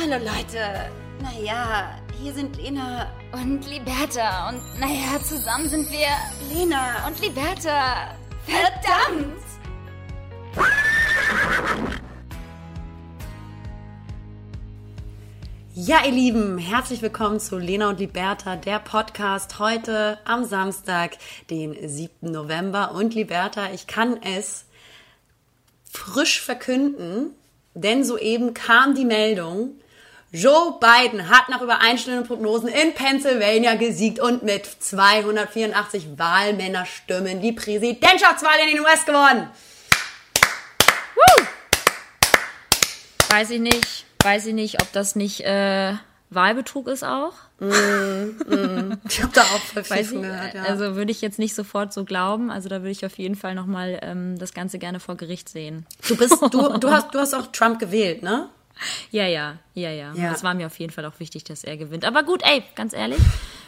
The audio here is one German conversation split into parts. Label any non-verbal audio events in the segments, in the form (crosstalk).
Hallo Leute. Naja, hier sind Lena Und Liberta. Und naja, zusammen sind wir Lena und Liberta. Verdammt! Ja, ihr Lieben, herzlich willkommen zu Lena und Liberta, der Podcast heute am Samstag, den 7. November. Und Liberta, ich kann es frisch verkünden, denn soeben kam die Meldung, Joe Biden hat nach übereinstimmenden Prognosen in Pennsylvania gesiegt und mit 284 Wahlmännerstimmen die Präsidentschaftswahl in den US gewonnen. Weiß ich nicht. Weiß ich nicht, ob das nicht äh, Wahlbetrug ist auch. Ich habe da auch voll viel von gehört, ja. Also würde ich jetzt nicht sofort so glauben. Also da würde ich auf jeden Fall nochmal ähm, das Ganze gerne vor Gericht sehen. Du bist, du, du hast, du hast auch Trump gewählt, ne? Ja, ja, ja, ja. Ja. Das war mir auf jeden Fall auch wichtig, dass er gewinnt. Aber gut, ey, ganz ehrlich,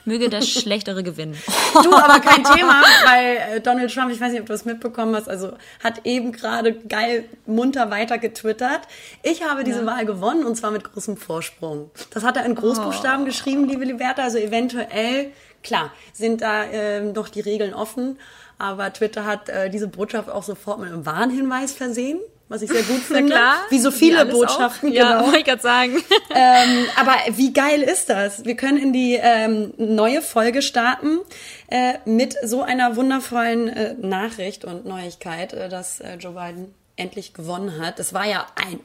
möge der (laughs) Schlechtere gewinnen. Du, aber kein Thema, weil äh, Donald Trump, ich weiß nicht, ob du das mitbekommen hast, also hat eben gerade geil munter weiter getwittert. Ich habe diese Wahl gewonnen und zwar mit großem Vorsprung. Das hat er in Großbuchstaben Oh. geschrieben, liebe Liberta. Also eventuell, klar, sind da ähm, noch die Regeln offen, aber Twitter hat äh, diese Botschaft auch sofort mit einem Warnhinweis versehen. Was ich sehr gut (laughs) finde. Wie so viele alles Botschaften, auch. Ja, genau. wollte ich gerade sagen. (laughs) Ähm, aber wie geil ist das? Wir können in die ähm, neue Folge starten äh, mit so einer wundervollen äh, Nachricht und Neuigkeit, äh, dass äh, Joe Biden endlich gewonnen hat. Es war ja ein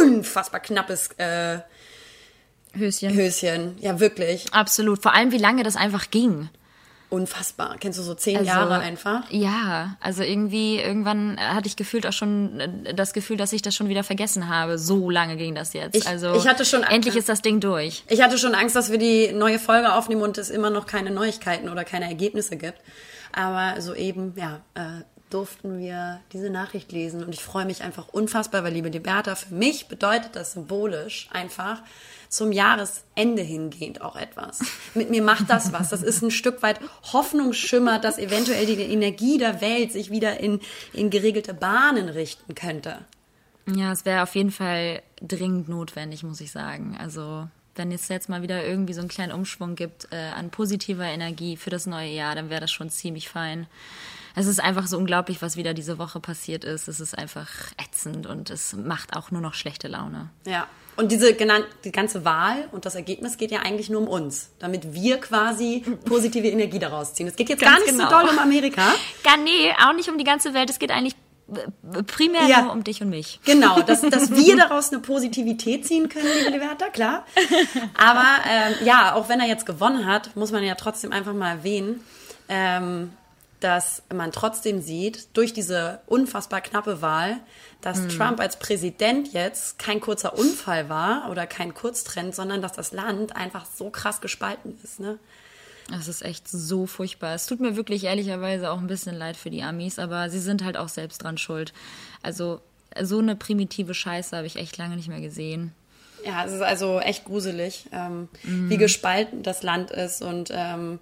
unfassbar knappes äh, Höschen. Höschen. Ja, wirklich. Absolut. Vor allem, wie lange das einfach ging. Unfassbar. Kennst du so zehn Also, Jahre einfach? Ja, also irgendwie, irgendwann hatte ich gefühlt auch schon äh, das Gefühl, dass ich das schon wieder vergessen habe. So lange ging das jetzt. Ich- also ich hatte schon- endlich ist das Ding durch. Ich hatte schon Angst, dass wir die neue Folge aufnehmen und es immer noch keine Neuigkeiten oder keine Ergebnisse gibt. Aber soeben, ja, äh, durften wir diese Nachricht lesen und ich freue mich einfach unfassbar, weil liebe Liberta, für mich bedeutet das symbolisch einfach zum Jahresende hingehend auch etwas. Mit mir macht das was. Das ist ein Stück weit Hoffnungsschimmer, dass eventuell die Energie der Welt sich wieder in, in geregelte Bahnen richten könnte. Ja, es wäre auf jeden Fall dringend notwendig, muss ich sagen. Also wenn es jetzt mal wieder irgendwie so einen kleinen Umschwung gibt äh, an positiver Energie für das neue Jahr, dann wäre das schon ziemlich fein. Es ist einfach so unglaublich, was wieder diese Woche passiert ist. Es ist einfach ätzend und es macht auch nur noch schlechte Laune. Ja. Und diese genannte, die ganze Wahl und das Ergebnis geht ja eigentlich nur um uns, damit wir quasi positive Energie daraus ziehen. Es geht jetzt Ganz gar nicht genau. so doll um Amerika. Gar nee, auch nicht um die ganze Welt. Es geht eigentlich äh, primär Ja. nur um dich und mich. Genau, dass, (laughs) dass wir daraus eine Positivität ziehen können, liebe Liberta, klar. Aber ähm, ja, auch wenn er jetzt gewonnen hat, muss man ja trotzdem einfach mal erwähnen, ähm, dass man trotzdem sieht, durch diese unfassbar knappe Wahl, dass Trump als Präsident jetzt kein kurzer Unfall war oder kein Kurztrend, sondern dass das Land einfach so krass gespalten ist. Ne? Das ist echt so furchtbar. Es tut mir wirklich ehrlicherweise auch ein bisschen leid für die Amis, aber sie sind halt auch selbst dran schuld. Also so eine primitive Scheiße habe ich echt lange nicht mehr gesehen. Ja, es ist also echt gruselig, ähm, wie gespalten das Land ist. Und ähm,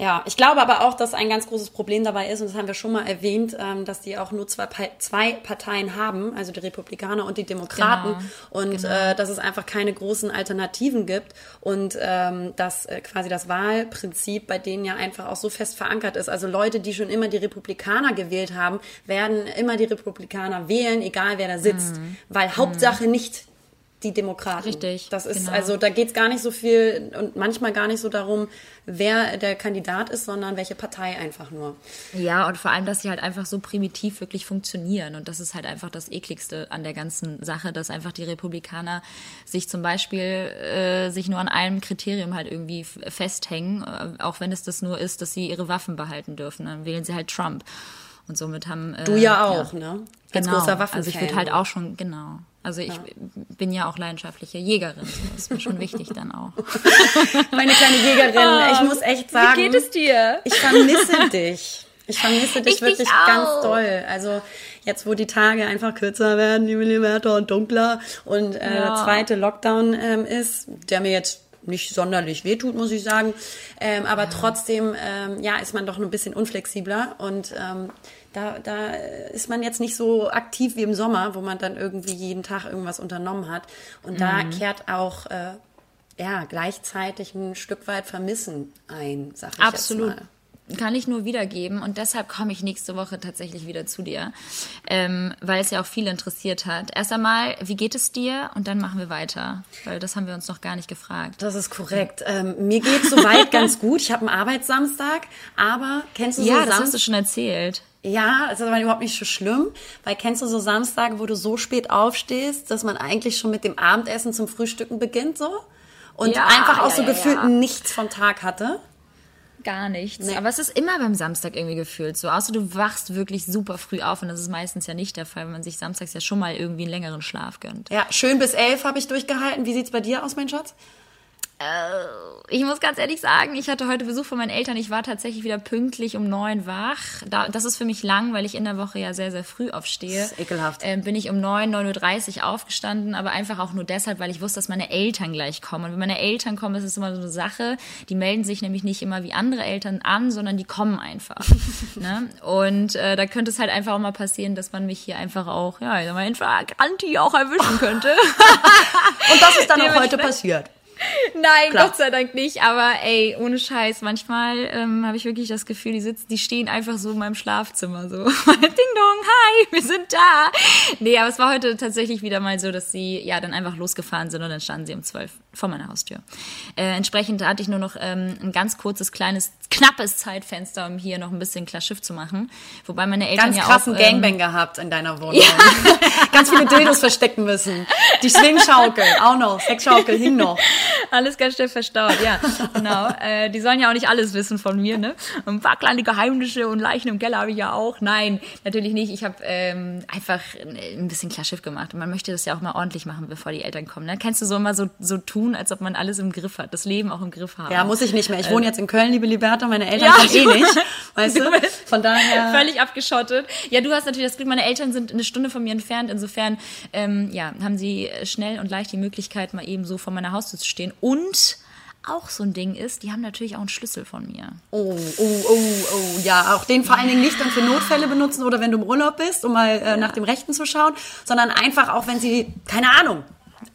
ja, ich glaube aber auch, dass ein ganz großes Problem dabei ist, und das haben wir schon mal erwähnt, ähm, dass die auch nur zwei, zwei Parteien haben, also die Republikaner und die Demokraten. Genau, Und äh, dass es einfach keine großen Alternativen gibt und ähm, dass äh, quasi das Wahlprinzip bei denen ja einfach auch so fest verankert ist. Also Leute, die schon immer die Republikaner gewählt haben, werden immer die Republikaner wählen, egal wer da sitzt. Weil Hauptsache nicht die Demokraten. Richtig, Das ist genau. also, da geht es gar nicht so viel und manchmal gar nicht so darum, wer der Kandidat ist, sondern welche Partei einfach nur. Ja, und vor allem, dass sie halt einfach so primitiv wirklich funktionieren. Und das ist halt einfach das ekligste an der ganzen Sache, dass einfach die Republikaner sich zum Beispiel äh, sich nur an einem Kriterium halt irgendwie festhängen, äh, auch wenn es das nur ist, dass sie ihre Waffen behalten dürfen. Dann wählen sie halt Trump. Und somit haben äh, Du ja auch, ne? Als Genau. großer Waffenfan. Also ich würde halt auch schon, genau. Also ich bin ja auch leidenschaftliche Jägerin. Das ist mir schon wichtig dann auch. (laughs) Meine kleine Jägerin, ich muss echt sagen. dir? Ich vermisse dich. Ich vermisse dich Ich dich wirklich auch. ganz doll. Also jetzt, wo die Tage einfach kürzer werden, liebe Liberta, und dunkler und äh, Ja. der zweite Lockdown ähm, ist, der mir jetzt nicht sonderlich wehtut, muss ich sagen. Ähm, aber trotzdem, ähm, ja, ist man doch ein bisschen unflexibler und ähm, da, da ist man jetzt nicht so aktiv wie im Sommer, wo man dann irgendwie jeden Tag irgendwas unternommen hat. Und da Mhm. kehrt auch äh, ja, gleichzeitig ein Stück weit Vermissen ein, sag ich Absolut. jetzt mal. Kann ich nur wiedergeben und deshalb komme ich nächste Woche tatsächlich wieder zu dir, ähm, weil es ja auch viel interessiert hat. Erst einmal, wie geht es dir? Und dann machen wir weiter, weil das haben wir uns noch gar nicht gefragt. Das ist korrekt. Ähm, mir geht soweit (laughs) ganz gut. Ich habe einen Arbeitssamstag, aber kennst du so Ja, das hast du schon erzählt. Ja, es ist aber überhaupt nicht so schlimm, weil kennst du so Samstage, wo du so spät aufstehst, dass man eigentlich schon mit dem Abendessen zum Frühstücken beginnt so und Ja, einfach auch ja, so ja, gefühlt nichts vom Tag hatte? Gar nichts. Nee. Aber es ist immer beim Samstag irgendwie gefühlt so. Außer du wachst wirklich super früh auf und das ist meistens ja nicht der Fall, wenn man sich samstags ja schon mal irgendwie einen längeren Schlaf gönnt. Ja, schön bis elf habe ich durchgehalten. Wie sieht's bei dir aus, mein Schatz? Ich muss ganz ehrlich sagen, ich hatte heute Besuch von meinen Eltern. Ich war tatsächlich wieder pünktlich um neun wach. Da, das ist für mich lang, weil ich in der Woche ja sehr, sehr früh aufstehe. Das ist ekelhaft. Ähm, bin ich um neun, 9.30 Uhr aufgestanden, aber einfach auch nur deshalb, weil ich wusste, dass meine Eltern gleich kommen. Und wenn meine Eltern kommen, ist es immer so eine Sache. Die melden sich nämlich nicht immer wie andere Eltern an, sondern die kommen einfach. (laughs) ne? Und äh, da könnte es halt einfach auch mal passieren, dass man mich hier einfach auch, ja, ich sag mal, in Flagranti auch erwischen könnte. (laughs) Und das ist dann auch heute passiert. (laughs) Nein, Klar. Gott sei Dank nicht. Aber ey, ohne Scheiß, manchmal ähm, habe ich wirklich das Gefühl, die sitzen, die stehen einfach so in meinem Schlafzimmer so. (laughs) Ding dong, hi, wir sind da. Nee, aber es war heute tatsächlich wieder mal so, dass sie ja dann einfach losgefahren sind und dann standen sie um zwölf vor meiner Haustür. Äh, entsprechend hatte ich nur noch ähm, ein ganz kurzes, kleines, knappes Zeitfenster, um hier noch ein bisschen klar Schiff zu machen. Wobei meine Eltern Ganz ja krassen auch, ähm, Gangbang gehabt in deiner Wohnung. ganz viele Dildos verstecken müssen. Die Swingschaukel, auch noch. Sexschaukel hing noch. (laughs) Alles ganz schnell verstaut, ja, genau. Äh, die sollen ja auch nicht alles wissen von mir, ne? Ein paar kleine Geheimnisse und Leichen im Keller habe ich ja auch. Nein, natürlich nicht. Ich habe ähm, einfach ein bisschen klar Schiff gemacht. Und man möchte das ja auch mal ordentlich machen, bevor die Eltern kommen. Ne? Kennst du so immer so, so tun, als ob man alles im Griff hat, das Leben auch im Griff haben. Ja, muss ich nicht mehr. Ich wohne jetzt in Köln, liebe Liberta. Meine Eltern Ja, kommen eh nicht. (laughs) Weißt du? Von daher. Völlig abgeschottet. Ja, du hast natürlich das Glück, meine Eltern sind eine Stunde von mir entfernt. Insofern ähm, ja, haben sie schnell und leicht die Möglichkeit, mal eben so vor meiner Haustür zu stehen. Und auch so ein Ding ist, die haben natürlich auch einen Schlüssel von mir. Oh, oh, oh, oh, ja. Auch den vor allen Dingen nicht dann für Notfälle benutzen oder wenn du im Urlaub bist, um mal äh, nach dem Rechten zu schauen, sondern einfach auch, wenn sie, keine Ahnung,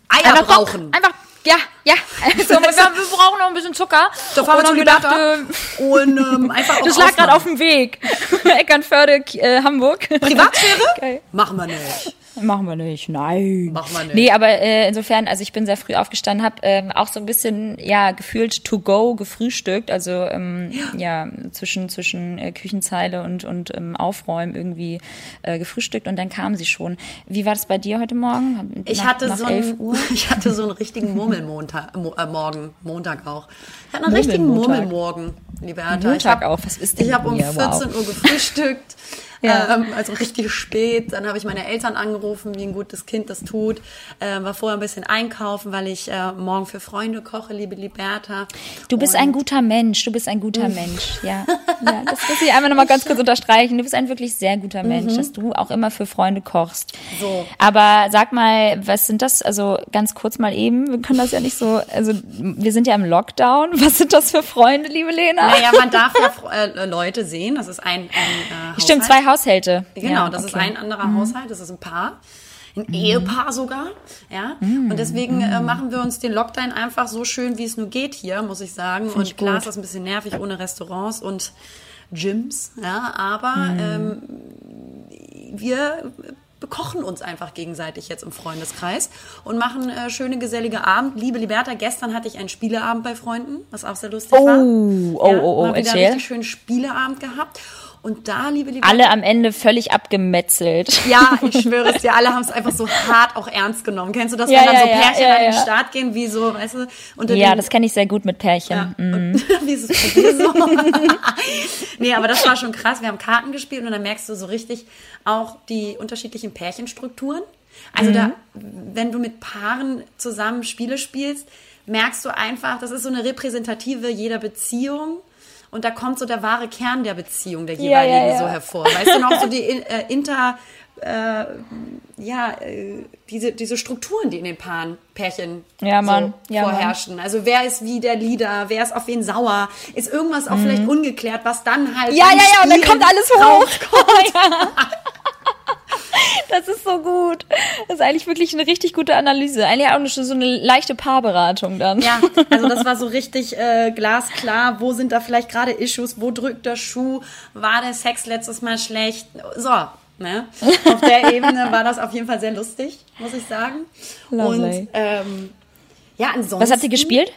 Eier Einfach brauchen. Einfach, ja, ja. (laughs) Also, wir, wir brauchen noch ein bisschen Zucker. Da fahren wir haben Liberta. gedacht, äh, Und ähm, einfach (laughs) Das lag gerade auf dem Weg. (laughs) Eckernförde, äh, Hamburg. Privatsphäre? Geil. Machen wir nicht. Machen wir nicht, nein. Machen wir nicht. Nee, aber äh, insofern, also ich bin sehr früh aufgestanden, habe ähm, auch so ein bisschen, ja, gefühlt to go gefrühstückt, also ähm, ja. zwischen zwischen äh, Küchenzeile und und ähm, Aufräumen irgendwie äh, gefrühstückt und dann kam sie schon. Wie war das bei dir heute Morgen? Ich nach, hatte nach so 11 einen, (laughs) ich hatte so einen richtigen Murmelmontag, Mo, äh, Morgen, Montag auch. Ich hatte einen richtigen. Murmelmorgen, liebe Hertha. Montag ich hab, auch. Was ist denn Ich habe um mit mir? 14 Wow. Uhr gefrühstückt. (laughs) Ja. Ähm, also richtig spät. Dann habe ich meine Eltern angerufen, wie ein gutes Kind das tut. Äh, war vorher ein bisschen einkaufen, weil ich äh, morgen für Freunde koche, liebe Liberta. Du bist Und- ein guter Mensch, du bist ein guter Mensch, ja. (laughs) ja. Das muss ich einmal nochmal ganz kurz unterstreichen. Du bist ein wirklich sehr guter Mensch, dass du auch immer für Freunde kochst. So. Aber sag mal, was sind das, also ganz kurz mal eben, wir können das ja nicht so, also wir sind ja im Lockdown. (laughs) Was sind das für Freunde, liebe Lena? Naja, man darf ja äh, Leute sehen. Das ist ein, ein äh, Stimmt, zwei Haushalte. Genau, ja, das ist okay. ein anderer Haushalt, das ist ein Paar. Ein Ehepaar sogar, ja. Mhm. Und deswegen äh, machen wir uns den Lockdown einfach so schön, wie es nur geht hier, muss ich sagen. und ich klar gut. ist das ein bisschen nervig ohne Restaurants und Gyms, ja. Aber Mhm. ähm, wir bekochen uns einfach gegenseitig jetzt im Freundeskreis und machen äh, schöne gesellige Abend. Liebe Liberta, gestern hatte ich einen Spieleabend bei Freunden, was auch sehr lustig Oh, war. oh, oh, oh, mal wieder erzähl. richtig schönen Spieleabend gehabt. Und da, liebe Liberta, Alle am Ende völlig abgemetzelt. ja, (laughs) ich schwöre es dir, alle haben es einfach so hart auch ernst genommen. Kennst du das, Ja, wenn dann ja, so Pärchen ja, an den. Start gehen, wie so, weißt du, unter Ja, den, das kenne ich sehr gut mit Pärchen. Mhm. (laughs) Wie ist es so? nee, aber das war schon krass. Wir haben Karten gespielt und dann merkst du so richtig auch die unterschiedlichen Pärchenstrukturen. Also da, wenn du mit Paaren zusammen Spiele spielst, merkst du einfach, das ist so eine repräsentative jeder Beziehung. Und da kommt so der wahre Kern der Beziehung der jeweiligen ja, ja. so hervor. Weißt du noch, so die äh, äh, ja, äh, diese, diese Strukturen, die in den Paaren, Pärchen Ja, Mann. so Ja, Mann. vorherrschen. Also wer ist wie der Leader, wer ist auf wen sauer, ist irgendwas auch vielleicht ungeklärt, was dann halt Mhm. Ja, ja, ja, und dann kommt alles hoch. (laughs) Das ist so gut. Das ist eigentlich wirklich eine richtig gute Analyse. Eigentlich auch schon so eine leichte Paarberatung dann. Ja, also das war so richtig äh, glasklar. Wo sind da vielleicht gerade Issues? Wo drückt der Schuh? War der Sex letztes Mal schlecht? So, ne? Auf der Ebene war das auf jeden Fall sehr lustig, muss ich sagen. Lovely. Und ähm, ja, ansonsten. Was habt ihr gespielt?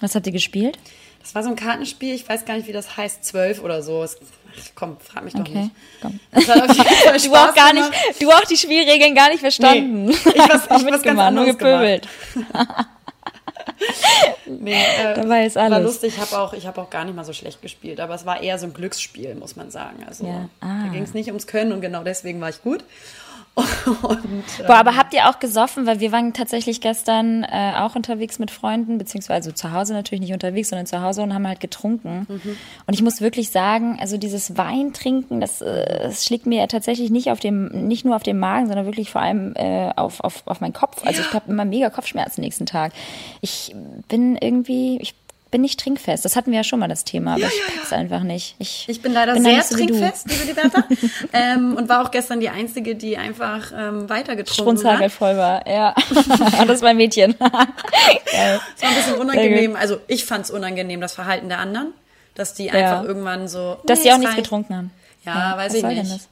Was habt ihr gespielt? Das war so ein Kartenspiel, ich weiß gar nicht, wie das heißt, zwölf oder so. Ach, komm, frag mich doch Okay, nicht. komm. Es hat auf jeden Fall (laughs) Du auch gar nicht, du auch die Spielregeln gar nicht verstanden. Nee, ich (laughs) was- ich was ganz nur gepöbelt. (laughs) Nee, äh, Dabei ist War alles. lustig, ich habe auch, ich hab auch gar nicht mal so schlecht gespielt, aber es war eher so ein Glücksspiel, muss man sagen. Also Ja. da Ah. ging es nicht ums Können und genau deswegen war ich gut. Und, Boah, aber habt ihr auch gesoffen? Weil wir waren tatsächlich gestern äh, auch unterwegs mit Freunden, beziehungsweise zu Hause natürlich nicht unterwegs, sondern zu Hause und haben halt getrunken. Und ich muss wirklich sagen, also dieses Weintrinken, das, äh, das schlägt mir ja tatsächlich nicht auf dem, nicht nur auf den Magen, sondern wirklich vor allem äh, auf, auf, auf meinen Kopf. Also ich habe immer mega Kopfschmerzen nächsten Tag. Ich bin irgendwie, ich bin nicht trinkfest. Das hatten wir ja schon mal das Thema, aber ich pack's einfach nicht. Ich, ich bin leider da sehr trinkfest, liebe Liberta. (laughs) ähm, und war auch gestern die Einzige, die einfach ähm, weitergetrunken hat. voll war, ja. (laughs) das ist mein Mädchen. (laughs) Es war ein bisschen unangenehm. Also ich fand es unangenehm, das Verhalten der anderen. Dass die einfach irgendwann so. Dass nee, sie auch nichts getrunken haben. Ja, weiß was ich nicht.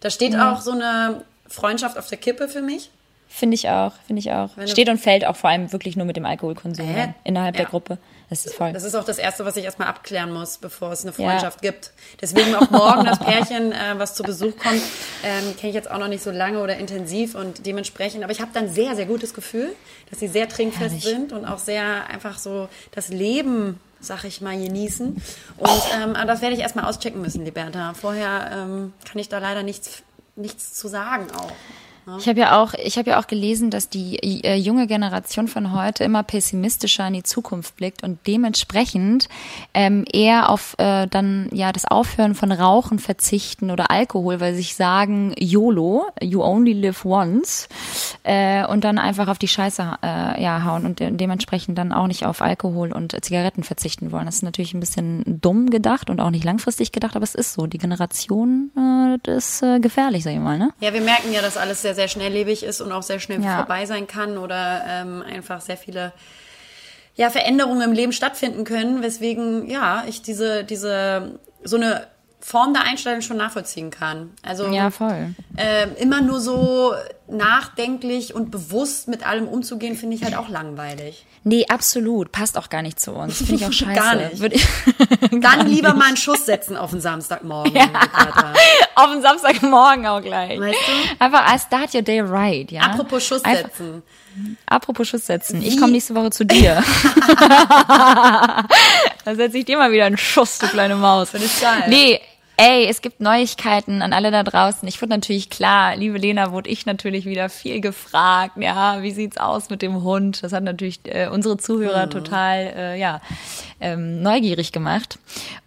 Da steht auch so eine Freundschaft auf der Kippe für mich. Finde ich auch, finde ich auch. du- Steht und fällt auch vor allem wirklich nur mit dem Alkoholkonsum dann innerhalb der Ja. Gruppe. Das ist voll. Das ist auch das Erste, was ich erstmal abklären muss, bevor es eine Freundschaft gibt. Deswegen auch morgen das Pärchen, äh, was zu Besuch kommt, ähm, kenne ich jetzt auch noch nicht so lange oder intensiv und dementsprechend, aber ich habe dann sehr, sehr gutes Gefühl, dass sie sehr trinkfest Herrlich. sind und auch sehr einfach so das Leben, sag ich mal, genießen. Und ähm, aber das werde ich erstmal auschecken müssen, Liberta. Vorher ähm, kann ich da leider nichts, nichts zu sagen auch. Ich habe ja auch, ich habe ja auch gelesen, dass die äh, junge Generation von heute immer pessimistischer in die Zukunft blickt und dementsprechend ähm, eher auf äh, dann ja das Aufhören von Rauchen verzichten oder Alkohol, weil sie sich sagen YOLO, you only live once, äh, und dann einfach auf die Scheiße äh, ja hauen und de dementsprechend dann auch nicht auf Alkohol und Zigaretten verzichten wollen. Das ist natürlich ein bisschen dumm gedacht und auch nicht langfristig gedacht, aber es ist so. Die Generation äh, das ist äh, gefährlich, sag ich mal, ne? Ja, wir merken ja, dass alles sehr, sehr schnelllebig ist und auch sehr schnell Ja. vorbei sein kann oder ähm, einfach sehr viele ja, Veränderungen im Leben stattfinden können, weswegen ja ich diese diese so eine Form der Einstellung schon nachvollziehen kann. Also Ja, voll. ähm, immer nur so nachdenklich und bewusst mit allem umzugehen, finde ich halt auch langweilig. Nee, absolut. Passt auch gar nicht zu uns. Finde ich auch (laughs) scheiße. (laughs) (laughs) Gar nicht. Würde ich Dann lieber mal einen Schuss setzen auf den Samstagmorgen. Vater. Auf den Samstagmorgen auch gleich. Weißt du? Einfach I start your day right, ja. Apropos Schuss Einfach- setzen. Apropos Schuss setzen. Ich komme nächste Woche zu dir. (laughs) (laughs) da setze ich dir mal wieder einen Schuss, du kleine Maus. Finde ich geil. Nee, ey, es gibt Neuigkeiten an alle da draußen. Ich wurde natürlich klar, liebe Lena, wurde ich natürlich wieder viel gefragt. Ja, wie sieht's aus mit dem Hund? Das hat natürlich äh, unsere Zuhörer Mhm. total, äh, ja, ähm, neugierig gemacht.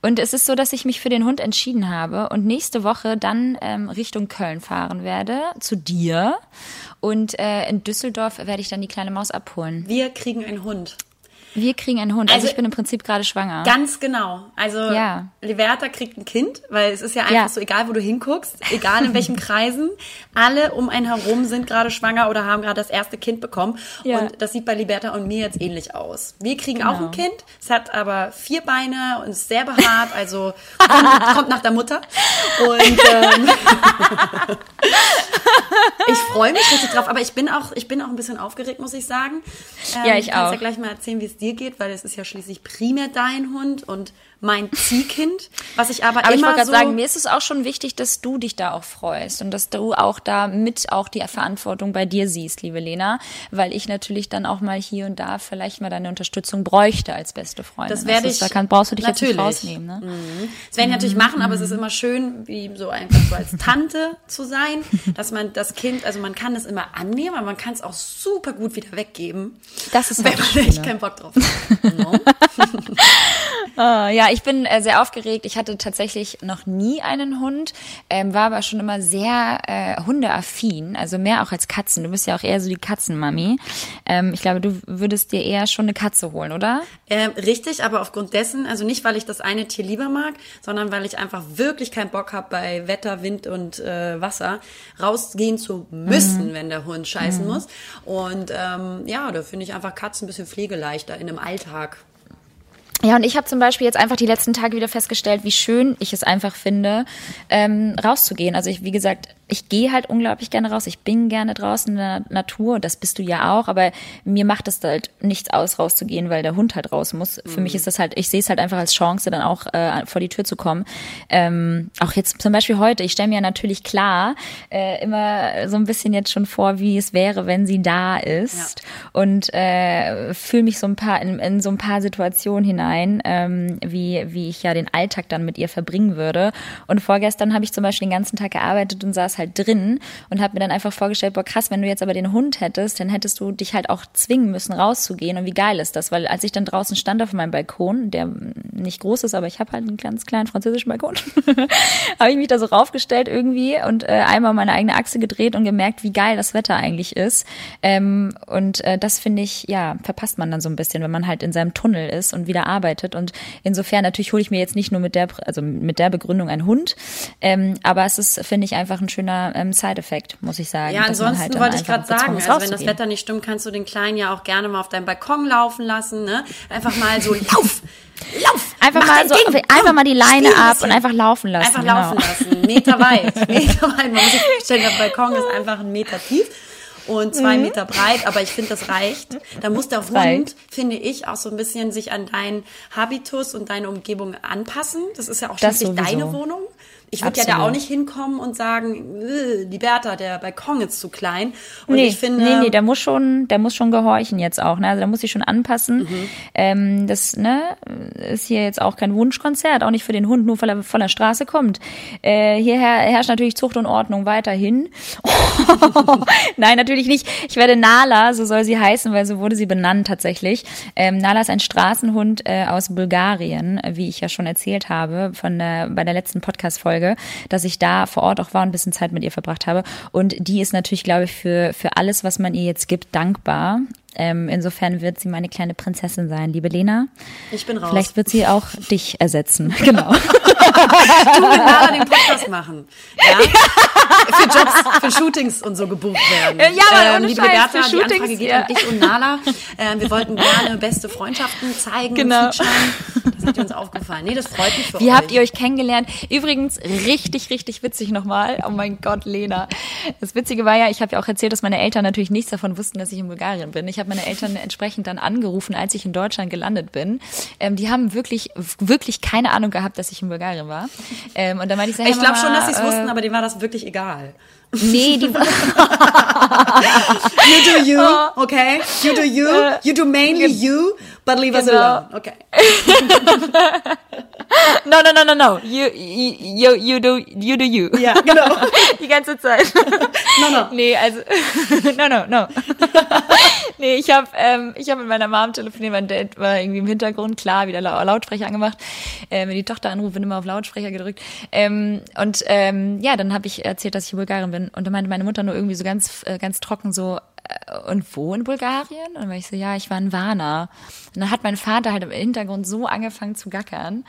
Und es ist so, dass ich mich für den Hund entschieden habe und nächste Woche dann ähm, Richtung Köln fahren werde, zu dir. Und äh, in Düsseldorf werde ich dann die kleine Maus abholen. Wir kriegen einen Hund. Wir kriegen einen Hund. Also, Also- ich bin im Prinzip gerade schwanger. Ganz genau. Also Ja. Liberta kriegt ein Kind, weil es ist ja einfach Ja. so, egal wo du hinguckst, egal in welchen (laughs) Kreisen, alle um einen herum sind gerade schwanger oder haben gerade das erste Kind bekommen. Ja. Und das sieht bei Liberta und mir jetzt ähnlich aus. Wir kriegen auch Genau. ein Kind, es hat aber vier Beine und ist sehr behaart, also kommt, (laughs) kommt nach der Mutter. Und ähm, (laughs) ich freue mich richtig drauf, aber ich bin auch, ich bin auch ein bisschen aufgeregt, muss ich sagen. Ähm, Ja, ich du kannst auch. ja gleich mal erzählen, wie es dir geht, weil es ist ja schließlich primär dein Hund und mein Ziehkind, was ich aber, Aber ich immer wollte gerade so sagen, mir ist es auch schon wichtig, dass du dich da auch freust und dass du auch da mit auch die Verantwortung bei dir siehst, liebe Lena, weil ich natürlich dann auch mal hier und da vielleicht mal deine Unterstützung bräuchte als beste Freundin. Das werde ist- ich- Da kann, brauchst du dich natürlich. jetzt nicht rausnehmen. Ne? Das werde ich natürlich machen, aber es ist immer schön, wie so einfach so als Tante zu sein, (laughs) dass man das Kind, also man kann es immer annehmen, aber man kann es auch super gut wieder weggeben, Das ist wenn halt man echt keinen Bock drauf hat. (laughs) No? (laughs) Ah, ja, ich bin äh, sehr aufgeregt. Ich hatte tatsächlich noch nie einen Hund, ähm, war aber schon immer sehr äh, hundeaffin, also mehr auch als Katzen. Du bist ja auch eher so die Katzenmami. Ähm, ich glaube, du würdest dir eher schon eine Katze holen, oder? Ähm, richtig, aber aufgrund dessen, also nicht, weil ich das eine Tier lieber mag, sondern weil ich einfach wirklich keinen Bock habe, bei Wetter, Wind und äh, Wasser rausgehen zu müssen, mhm. wenn der Hund scheißen mhm. muss. Und ähm, ja, da finde ich einfach Katzen ein bisschen pflegeleichter in einem Alltag. Ja, und ich habe zum Beispiel jetzt einfach die letzten Tage wieder festgestellt, wie schön ich es einfach finde, ähm, rauszugehen. Also ich, wie gesagt, ich gehe halt unglaublich gerne raus. Ich bin gerne draußen in der Natur. Das bist du ja auch. Aber mir macht es halt nichts aus, rauszugehen, weil der Hund halt raus muss. Mhm. Für mich mhm. ist das halt, ich sehe es halt einfach als Chance, dann auch äh, vor die Tür zu kommen. Ähm, auch jetzt zum Beispiel heute. Ich stelle mir natürlich klar äh, immer so ein bisschen jetzt schon vor, wie es wäre, wenn sie da ist. Ja. Und äh, fühle mich so ein paar in, in so ein paar Situationen hinein, ähm, wie, wie ich ja den Alltag dann mit ihr verbringen würde. Und vorgestern habe ich zum Beispiel den ganzen Tag gearbeitet und saß halt halt drin und habe mir dann einfach vorgestellt, boah krass, wenn du jetzt aber den Hund hättest, dann hättest du dich halt auch zwingen müssen rauszugehen. Und wie geil ist das, weil als ich dann draußen stand auf meinem Balkon, der nicht groß ist, aber ich habe halt einen ganz kleinen französischen Balkon, (laughs) habe ich mich da so raufgestellt irgendwie und äh, einmal meine eigene Achse gedreht und gemerkt, wie geil das Wetter eigentlich ist. Ähm, und äh, das finde ich, ja, verpasst man dann so ein bisschen, wenn man halt in seinem Tunnel ist und wieder arbeitet. Und insofern natürlich hole ich mir jetzt nicht nur mit der, also mit der Begründung einen Hund, ähm, aber es ist, finde ich, einfach ein schöner schöner ähm, Side-Effekt, muss ich sagen. Ja, ansonsten halt wollte ich gerade sagen, also wenn das Wetter nicht stimmt, kannst du den Kleinen ja auch gerne mal auf deinem Balkon laufen lassen, ne? Einfach mal so (laughs) lauf! Lauf! Einfach mal so, Ding, einfach mal die Leine ab und einfach laufen lassen. Einfach genau. laufen lassen. Meter weit. (laughs) Meter weit. Man muss sich vorstellen, der Balkon ist einfach ein Meter tief und zwei mhm. Meter breit, aber ich finde, das reicht. Da muss der Hund, finde ich, auch so ein bisschen sich an deinen Habitus und deine Umgebung anpassen. Das ist ja auch schließlich deine Wohnung. Ich würde ja da auch nicht hinkommen und sagen, äh, die Bertha, der Balkon ist zu klein. Und nee, ich finde, nee, nee, der muss schon, der muss schon gehorchen jetzt auch. Ne? Also da muss ich schon anpassen. Mhm. Ähm, das ne, ist hier jetzt auch kein Wunschkonzert, auch nicht für den Hund, nur weil er von der Straße kommt. Äh, hier herrscht natürlich Zucht und Ordnung weiterhin. (laughs) Nein, natürlich nicht. Ich werde Nala, so soll sie heißen, weil so wurde sie benannt tatsächlich. Ähm, Nala ist ein Straßenhund äh, aus Bulgarien, wie ich ja schon erzählt habe von der, bei der letzten Podcast-Folge. Folge, dass ich da vor Ort auch war und ein bisschen Zeit mit ihr verbracht habe. Und die ist natürlich, glaube ich, für, für alles, was man ihr jetzt gibt, dankbar. Ähm, insofern wird sie meine kleine Prinzessin sein, liebe Lena. Ich bin raus. Vielleicht wird sie auch (laughs) dich ersetzen. (laughs) Genau. du mit Nala den Podcast machen. Ja? (laughs) für Jobs, für Shootings und so gebucht werden. Ja, aber ähm, liebe Scheiß, Bertha, die Anfrage geht ja. an dich und Nala. Ähm, wir wollten gerne beste Freundschaften zeigen genau. Das hat uns aufgefallen. Nee, das freut mich für Wie euch. habt ihr euch kennengelernt? Übrigens, richtig, richtig witzig nochmal. Oh mein Gott, Lena. Das Witzige war ja, ich habe ja auch erzählt, dass meine Eltern natürlich nichts davon wussten, dass ich in Bulgarien bin. Ich habe meine Eltern entsprechend dann angerufen, als ich in Deutschland gelandet bin. Ähm, die haben wirklich, wirklich keine Ahnung gehabt, dass ich in Bulgarien war. Ähm, und dann meinte ich so, hey, Ich glaube schon, dass sie es äh, wussten, aber denen war das wirklich egal. Nee, die. (laughs) you do you, (laughs) okay? You do you. You do mainly you, but leave us genau. alone. Okay. (laughs) no, no, no, no, no. You, you, you do, you do you. Ja, genau. (laughs) Die ganze Zeit. No, no. (laughs) Nee, also, no, no, no. nee, ich habe ähm, ich hab mit meiner Mom telefoniert, mein Dad war irgendwie im Hintergrund, klar, wieder Lautsprecher angemacht. Ähm, wenn die Tochter anruft, bin immer auf Lautsprecher gedrückt. Ähm, und ähm, ja, dann habe ich erzählt, dass ich Bulgarin bin. Und dann meinte meine Mutter nur irgendwie so ganz, äh, ganz trocken so, äh, und wo in Bulgarien? Und war ich so, ja, ich war in Varna. Und dann hat mein Vater halt im Hintergrund so angefangen zu gackern.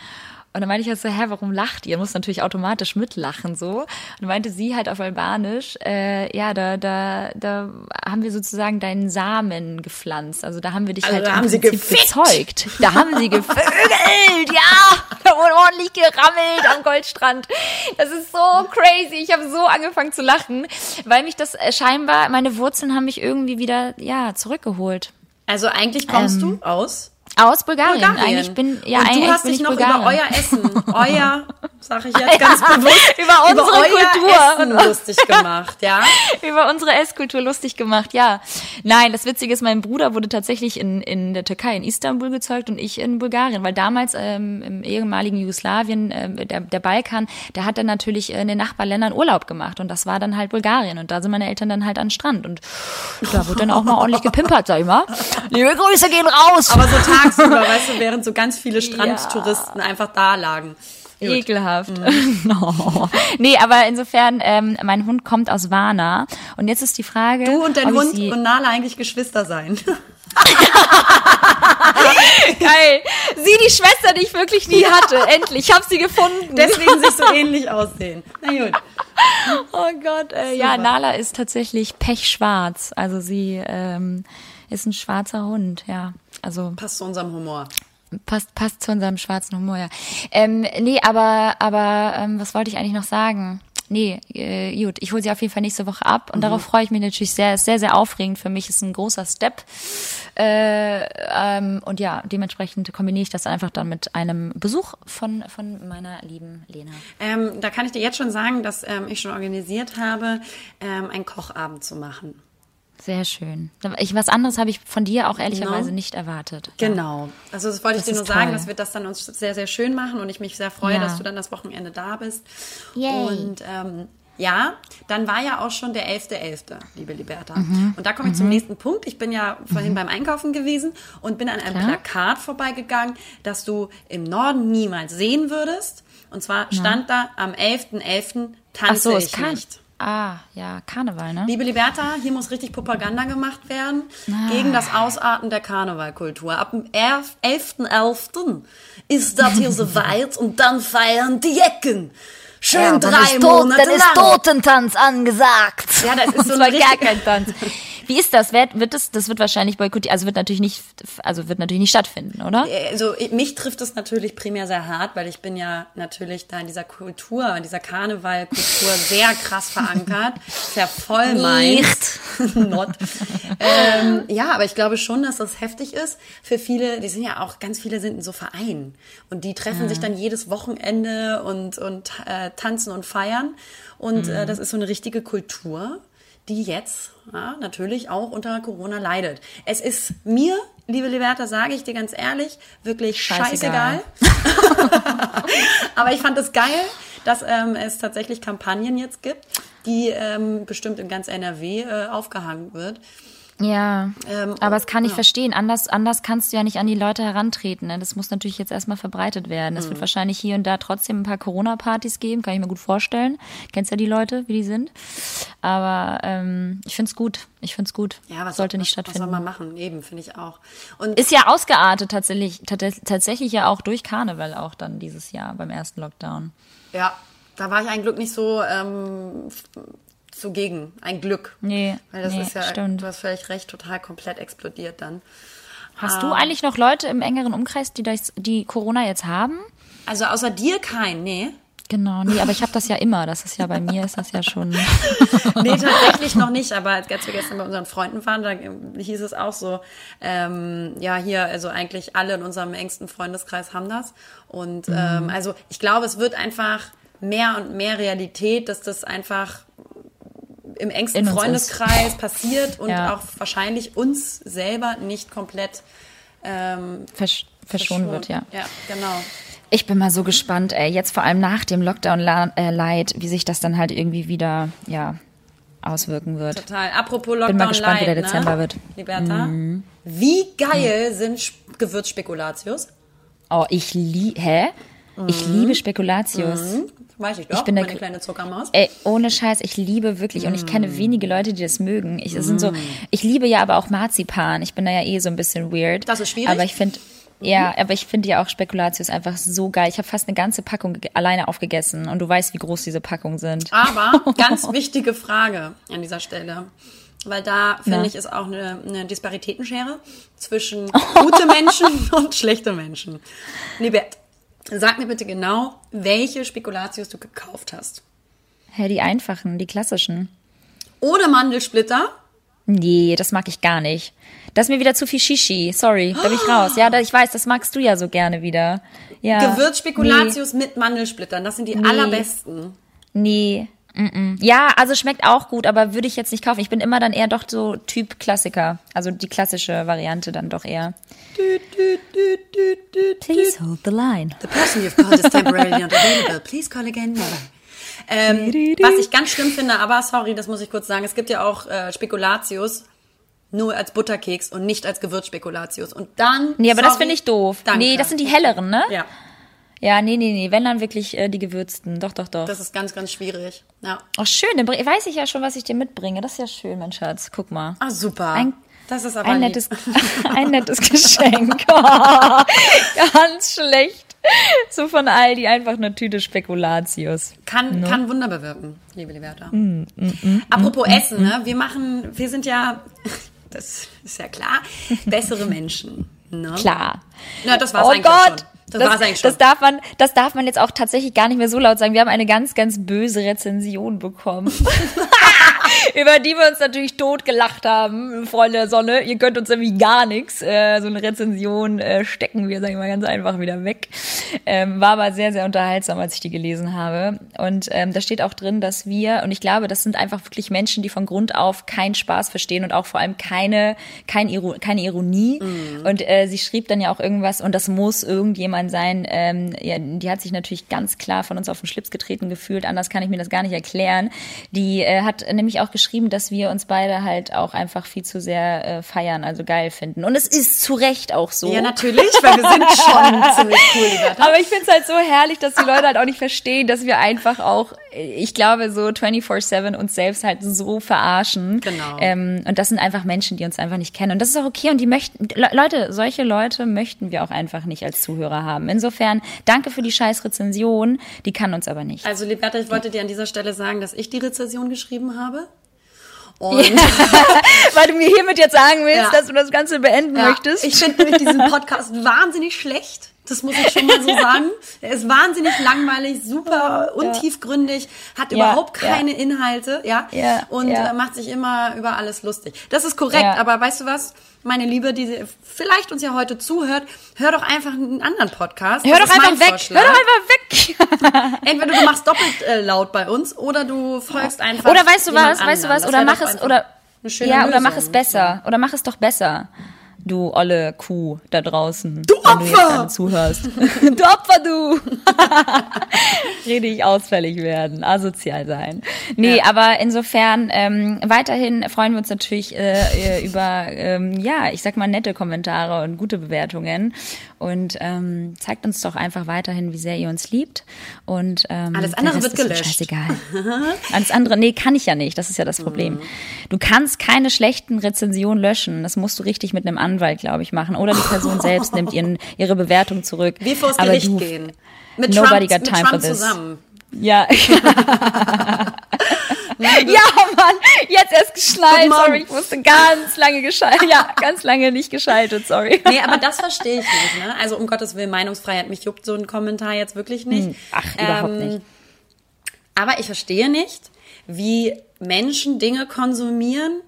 Und dann meinte ich halt so, hä, warum lacht ihr? Muss natürlich automatisch mitlachen so. Und dann meinte sie halt auf Albanisch, äh, ja, da, da, da haben wir sozusagen deinen Samen gepflanzt. Also da haben wir dich also halt da haben sie gezeugt. Da haben sie gevögelt, ja. Da wurde ordentlich gerammelt am Goldstrand. Das ist so crazy. Ich habe so angefangen zu lachen, weil mich das äh, scheinbar, meine Wurzeln haben mich irgendwie wieder, ja, zurückgeholt. Also eigentlich kommst ähm, du aus aus Bulgarien. Bulgarien. Eigentlich bin ja und eigentlich du hast dich noch Bulgarien. über euer Essen, (laughs) euer, sag ich jetzt ganz bewusst, (laughs) über unsere über Kultur Essen lustig gemacht, ja? (laughs) über unsere Esskultur lustig gemacht, ja. Nein, das Witzige ist, mein Bruder wurde tatsächlich in in der Türkei, in Istanbul gezeugt und ich in Bulgarien, weil damals ähm, im ehemaligen Jugoslawien, äh, der der Balkan, der hat dann natürlich in den Nachbarländern Urlaub gemacht und das war dann halt Bulgarien und da sind meine Eltern dann halt an Strand und da wurde dann auch mal ordentlich gepimpert, sag ich mal. Liebe Grüße gehen raus. Aber so tagsüber, weißt du, während so ganz viele Strandtouristen einfach da lagen. Gut. Ekelhaft. no. (laughs) Nee, aber insofern, ähm, mein Hund kommt aus Warna. Und jetzt ist die Frage. Du und dein Hund und Nala eigentlich Geschwister sein. (laughs) Geil. Sie, die Schwester, die ich wirklich nie hatte. Endlich. Ich habe sie gefunden. Deswegen sich so (laughs) ähnlich aussehen. Na gut. Oh Gott, äh, ja. Nala ist tatsächlich pechschwarz. Also sie ähm, ist ein schwarzer Hund, ja. Also Passt zu unserem Humor. passt, passt zu unserem schwarzen Humor, ja. Ähm, nee, aber, aber ähm, was wollte ich eigentlich noch sagen? Nee, äh, gut, ich hole sie auf jeden Fall nächste Woche ab und darauf freue ich mich natürlich sehr. Ist sehr, sehr aufregend für mich, ist ein großer Step. Äh, ähm, und ja, dementsprechend kombiniere ich das einfach dann mit einem Besuch von, von meiner lieben Lena. Ähm, da kann ich dir jetzt schon sagen, dass ähm, ich schon organisiert habe, ähm, einen Kochabend zu machen. Sehr schön. Ich, was anderes habe ich von dir auch ehrlicherweise Genau. nicht erwartet. Genau. Also das wollte ich Das dir nur ist sagen, toll. dass wir das dann uns sehr, sehr schön machen und ich mich sehr freue, Ja. dass du dann das Wochenende da bist. Yay. Und ähm, ja, dann war ja auch schon der 11.11., liebe Liberta. Mhm. Und da komme ich zum nächsten Punkt. Ich bin ja vorhin beim Einkaufen gewesen und bin an einem Klar. Plakat vorbeigegangen, das du im Norden niemals sehen würdest. Und zwar stand da, am 11.11. Ach tanze so, ich kann. nicht. Ah, ja, Karneval, ne? Liebe Liberta, hier muss richtig Propaganda gemacht werden Ah. gegen das Ausarten der Karnevalkultur. Ab dem 11.11. ist das hier soweit (laughs) und dann feiern die Jecken. Schön drei Monate lang. Totentanz angesagt. Ja, das ist (laughs) so gar kein Tanz. (laughs) Wie ist das? Wird, wird das? Das wird wahrscheinlich boykottiert. Also wird natürlich nicht, also wird natürlich nicht stattfinden, oder? Also mich trifft es natürlich primär sehr hart, weil ich bin ja natürlich da in dieser Kultur, in dieser Karnevalkultur (laughs) sehr krass verankert. Ja voll meins. (laughs) Not. ähm, ja, aber ich glaube schon, dass das heftig ist für viele. Die sind ja auch ganz viele sind in so Vereinen und die treffen sich dann jedes Wochenende und und äh, tanzen und feiern und äh, das ist so eine richtige Kultur die jetzt ja, natürlich auch unter Corona leidet. Es ist mir, liebe Liberta, sage ich dir ganz ehrlich, wirklich scheißegal. Scheißegal. (laughs) Aber ich fand es geil, dass ähm, es tatsächlich Kampagnen jetzt gibt, die ähm, bestimmt in ganz NRW äh, aufgehangen wird. Ja. Ähm, aber das kann ich ja. verstehen. Anders, anders kannst du ja nicht an die Leute herantreten. Ne? Das muss natürlich jetzt erstmal verbreitet werden. Mhm. Es wird wahrscheinlich hier und da trotzdem ein paar Corona-Partys geben, kann ich mir gut vorstellen. Kennst ja die Leute, wie die sind. Aber ähm, ich find's gut. Ich find's gut. Ja, was Sollte was, nicht Was soll stattfinden. man machen? Eben, finde ich auch. Und Ist ja ausgeartet tatsächlich, tats- tatsächlich ja auch durch Karneval auch dann dieses Jahr beim ersten Lockdown. ja, da war ich ein Glück nicht so ähm, zugegen. Ein Glück. Nee, Weil das nee, ist ja, stimmt. du hast völlig recht, total komplett explodiert dann. Hast Ah. du eigentlich noch Leute im engeren Umkreis, die, das, die Corona jetzt haben? Also außer dir kein, nee. Genau, nee, aber ich habe das ja immer. Das ist ja bei mir, ist das ja schon. (laughs) (laughs) Nee, tatsächlich noch nicht, aber als wir gestern bei unseren Freunden waren, da hieß es auch so, ähm, ja, hier, also eigentlich alle in unserem engsten Freundeskreis haben das. Und Mhm. ähm, also ich glaube, es wird einfach mehr und mehr Realität, dass das einfach im engsten Freundeskreis passiert und Ja. auch wahrscheinlich uns selber nicht komplett ähm, Versch verschonen wird, ja. Ja, genau. Ich bin mal so gespannt, ey, jetzt vor allem nach dem Lockdown-Light, wie sich das dann halt irgendwie wieder, ja, auswirken wird. Total. Apropos Lockdown mal gespannt, wie der Light, Dezember ne? wird. Liberta, wie geil sind Sp- Gewürzspekulatius? Oh, ich liebe, hä? Ich liebe Spekulatius. Weiß ich doch, bin der meine kleine Zuckermaus. Ey, ohne Scheiß, ich liebe wirklich und ich Mm. kenne wenige Leute, die das mögen. Ich, es sind so, ich liebe ja aber auch Marzipan. Ich bin da ja eh so ein bisschen weird. Das ist schwierig. Aber ich finde, ja, aber ich finde ja auch Spekulatius einfach so geil. Ich habe fast eine ganze Packung alleine aufgegessen und du weißt, wie groß diese Packungen sind. Aber (laughs) ganz wichtige Frage an dieser Stelle. Weil da, finde ich, ist auch eine, eine Disparitätenschere zwischen (laughs) gute Menschen und schlechte Menschen. Libert, sag mir bitte genau, welche Spekulatius du gekauft hast. Hä, die einfachen, die klassischen. Ohne Mandelsplitter, Nee, das mag ich gar nicht. Das ist mir wieder zu viel Shishi. Sorry, da bin ich raus. Ja, da, ich weiß, das magst du ja so gerne wieder. Ja. Gewürzspekulatius mit Mandelsplittern. Das sind die allerbesten. Nee. Mm -mm. Ja, also schmeckt auch gut, aber würde ich jetzt nicht kaufen. Ich bin immer dann eher doch so Typ Klassiker. Also die klassische Variante dann doch eher. Please hold the line. The person you've called is temporarily not available. Please call again never. Ähm, was ich ganz schlimm finde, aber sorry, das muss ich kurz sagen, es gibt ja auch äh, Spekulatius nur als Butterkeks und nicht als Gewürzspekulatius. Und dann. Nee, aber das sorry, finde ich doof. Danke. Nee, das sind die helleren, ne? Ja, Ja, nee, nee, nee. Wenn dann wirklich äh, die gewürzten. Doch, doch, doch. das ist ganz, ganz schwierig. Ja. Ach, schön. Dann weiß ich ja schon, was ich dir mitbringe. Das ist ja schön, mein Schatz. Guck mal. Ah, super. Ein- das ist aber Ein lieb. nettes, (laughs) ein nettes Geschenk. (laughs) Oh, ganz schlecht. So von Aldi einfach eine Tüte Spekulatius. Kann, kann Wunder bewirken, liebe Liberta. Mm, Apropos Essen, ne? wir machen, wir sind ja, (laughs) das ist ja klar, bessere Menschen. Ne? Klar. Na, das war's oh eigentlich Gott. schon. Das, war's eigentlich schon. das darf man, das darf man jetzt auch tatsächlich gar nicht mehr so laut sagen. Wir haben eine ganz, ganz böse Rezension bekommen. (laughs) (laughs) (laughs) Über die wir uns natürlich tot gelacht haben, Freunde der Sonne. Ihr könnt uns irgendwie gar nichts. Äh, so eine Rezension äh, stecken wir, sag ich mal, ganz einfach wieder weg. Ähm, war aber sehr, sehr unterhaltsam, als ich die gelesen habe. Und ähm, da steht auch drin, dass wir, und ich glaube, das sind einfach wirklich Menschen, die von Grund auf keinen Spaß verstehen und auch vor allem keine, kein Iro keine Ironie. Und äh, sie schrieb dann ja auch irgendwas, und das muss irgendjemand sein. Ähm, ja, die hat sich natürlich ganz klar von uns auf den Schlips getreten gefühlt. Anders kann ich mir das gar nicht erklären. Die äh, hat nämlich auch geschrieben, dass wir uns beide halt auch einfach viel zu sehr äh, feiern, also geil finden. Und es ist zu Recht auch so. ja, natürlich, weil wir sind (laughs) schon ziemlich cool. Aber ich finde es halt so herrlich, dass die Leute halt auch nicht verstehen, dass wir einfach auch, ich glaube, so 24-7 uns selbst halt so verarschen. Genau. Ähm, und das sind einfach Menschen, die uns einfach nicht kennen. Und das ist auch okay. Und die möchten, Le Leute, solche Leute möchten wir auch einfach nicht als Zuhörer haben. Insofern, danke für die scheiß Rezension. Die kann uns aber nicht. Also, Liberta, ich wollte dir an dieser Stelle sagen, dass ich die Rezension geschrieben habe. (laughs) Und Weil du mir hiermit jetzt sagen willst, Ja. dass du das Ganze beenden Ja, möchtest. Ich finde nämlich diesen Podcast wahnsinnig schlecht. Das muss ich schon mal so (laughs) sagen. Er ist wahnsinnig langweilig, super untiefgründig, hat Ja, überhaupt ja. keine Inhalte, ja, Ja, und ja. Äh, macht sich immer über alles lustig. Das ist korrekt, Ja. aber weißt du was, meine Liebe, die vielleicht uns ja heute zuhört, hör doch einfach einen anderen Podcast. Hör Das doch einfach weg. Vorschlag. Hör doch einfach weg. (laughs) Entweder du machst doppelt äh, laut bei uns oder du folgst einfach. Oder weißt du was, weißt du was, Das oder mach es, oder, ja, oder mach es besser, oder mach es doch besser. Du olle Kuh da draußen. Du wenn du jetzt Opfer! gerade zuhörst. (laughs) du Opfer, du! (laughs) Richtig ausfällig werden, asozial sein. Nee, Ja. aber insofern, ähm, weiterhin freuen wir uns natürlich äh, äh, über, ähm, ja, ich sag mal, nette Kommentare und gute Bewertungen. Und ähm, zeigt uns doch einfach weiterhin, wie sehr ihr uns liebt. Und ähm, Alles der andere wird gelöscht. Scheißegal. (laughs) Alles andere, nee, kann ich ja nicht. Das ist ja das Problem. Du kannst keine schlechten Rezensionen löschen. Das musst du richtig mit einem Anwalt, glaube ich, machen. Oder die Person selbst nimmt ihren, (laughs) ihre Bewertung zurück. Wie vors Gericht du- gehen. Mit Nobody Trump, got mit time Trump for this. zusammen. Ja. (laughs) ja, Mann, jetzt erst geschnallt. Sorry, ich musste ganz lange geschaltet. Ja, ganz lange nicht geschaltet, sorry. Nee, aber das verstehe ich nicht. Ne? Also um Gottes Willen, Meinungsfreiheit, mich juckt so ein Kommentar jetzt wirklich nicht. Hm, Ach, überhaupt Ähm, nicht. Aber ich verstehe nicht, wie Menschen Dinge konsumieren,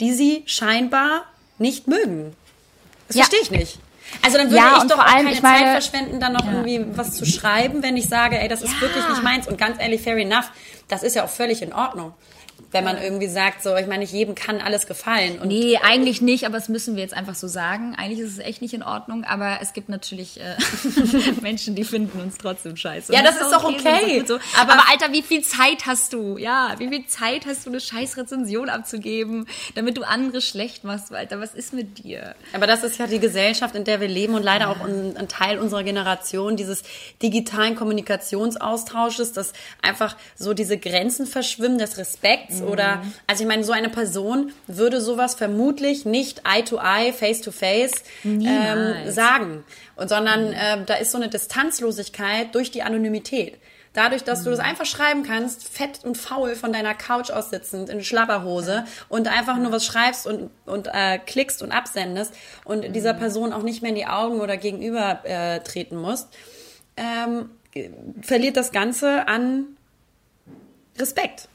die sie scheinbar nicht mögen. Das Ja. verstehe ich nicht. Also dann würde Ja, ich doch auch allem, keine meine- Zeit verschwenden, dann noch irgendwie was zu schreiben, wenn ich sage, ey, das ist Ja. wirklich nicht meins. Und ganz ehrlich, fair enough, das ist ja auch völlig in Ordnung. Wenn man irgendwie sagt, so, ich meine, nicht jedem kann alles gefallen. Und Nee, eigentlich nicht, aber das müssen wir jetzt einfach so sagen. Eigentlich ist es echt nicht in Ordnung, aber es gibt natürlich äh, (laughs) Menschen, die finden uns trotzdem scheiße. Ja, Und das ist doch okay. gut so. Aber- Aber, Alter, wie viel Zeit hast du? Ja, wie viel Zeit hast du, eine scheiß Rezension abzugeben, damit du andere schlecht machst, Alter? Was ist mit dir? Aber das ist ja die Gesellschaft, in der wir leben und leider auch ein, ein Teil unserer Generation, dieses digitalen Kommunikationsaustausches, dass einfach so diese Grenzen verschwimmen des Respekts oder, also ich meine, so eine Person würde sowas vermutlich nicht eye to eye, face to face ähm, sagen. Und sondern ähm, da ist so eine Distanzlosigkeit durch die Anonymität. Dadurch, dass du das einfach schreiben kannst, fett und faul von deiner Couch aus sitzend in Schlapperhose und einfach nur was schreibst und, und äh, klickst und absendest und dieser Person auch nicht mehr in die Augen oder gegenüber äh, treten musst, ähm, verliert das Ganze an Respekt.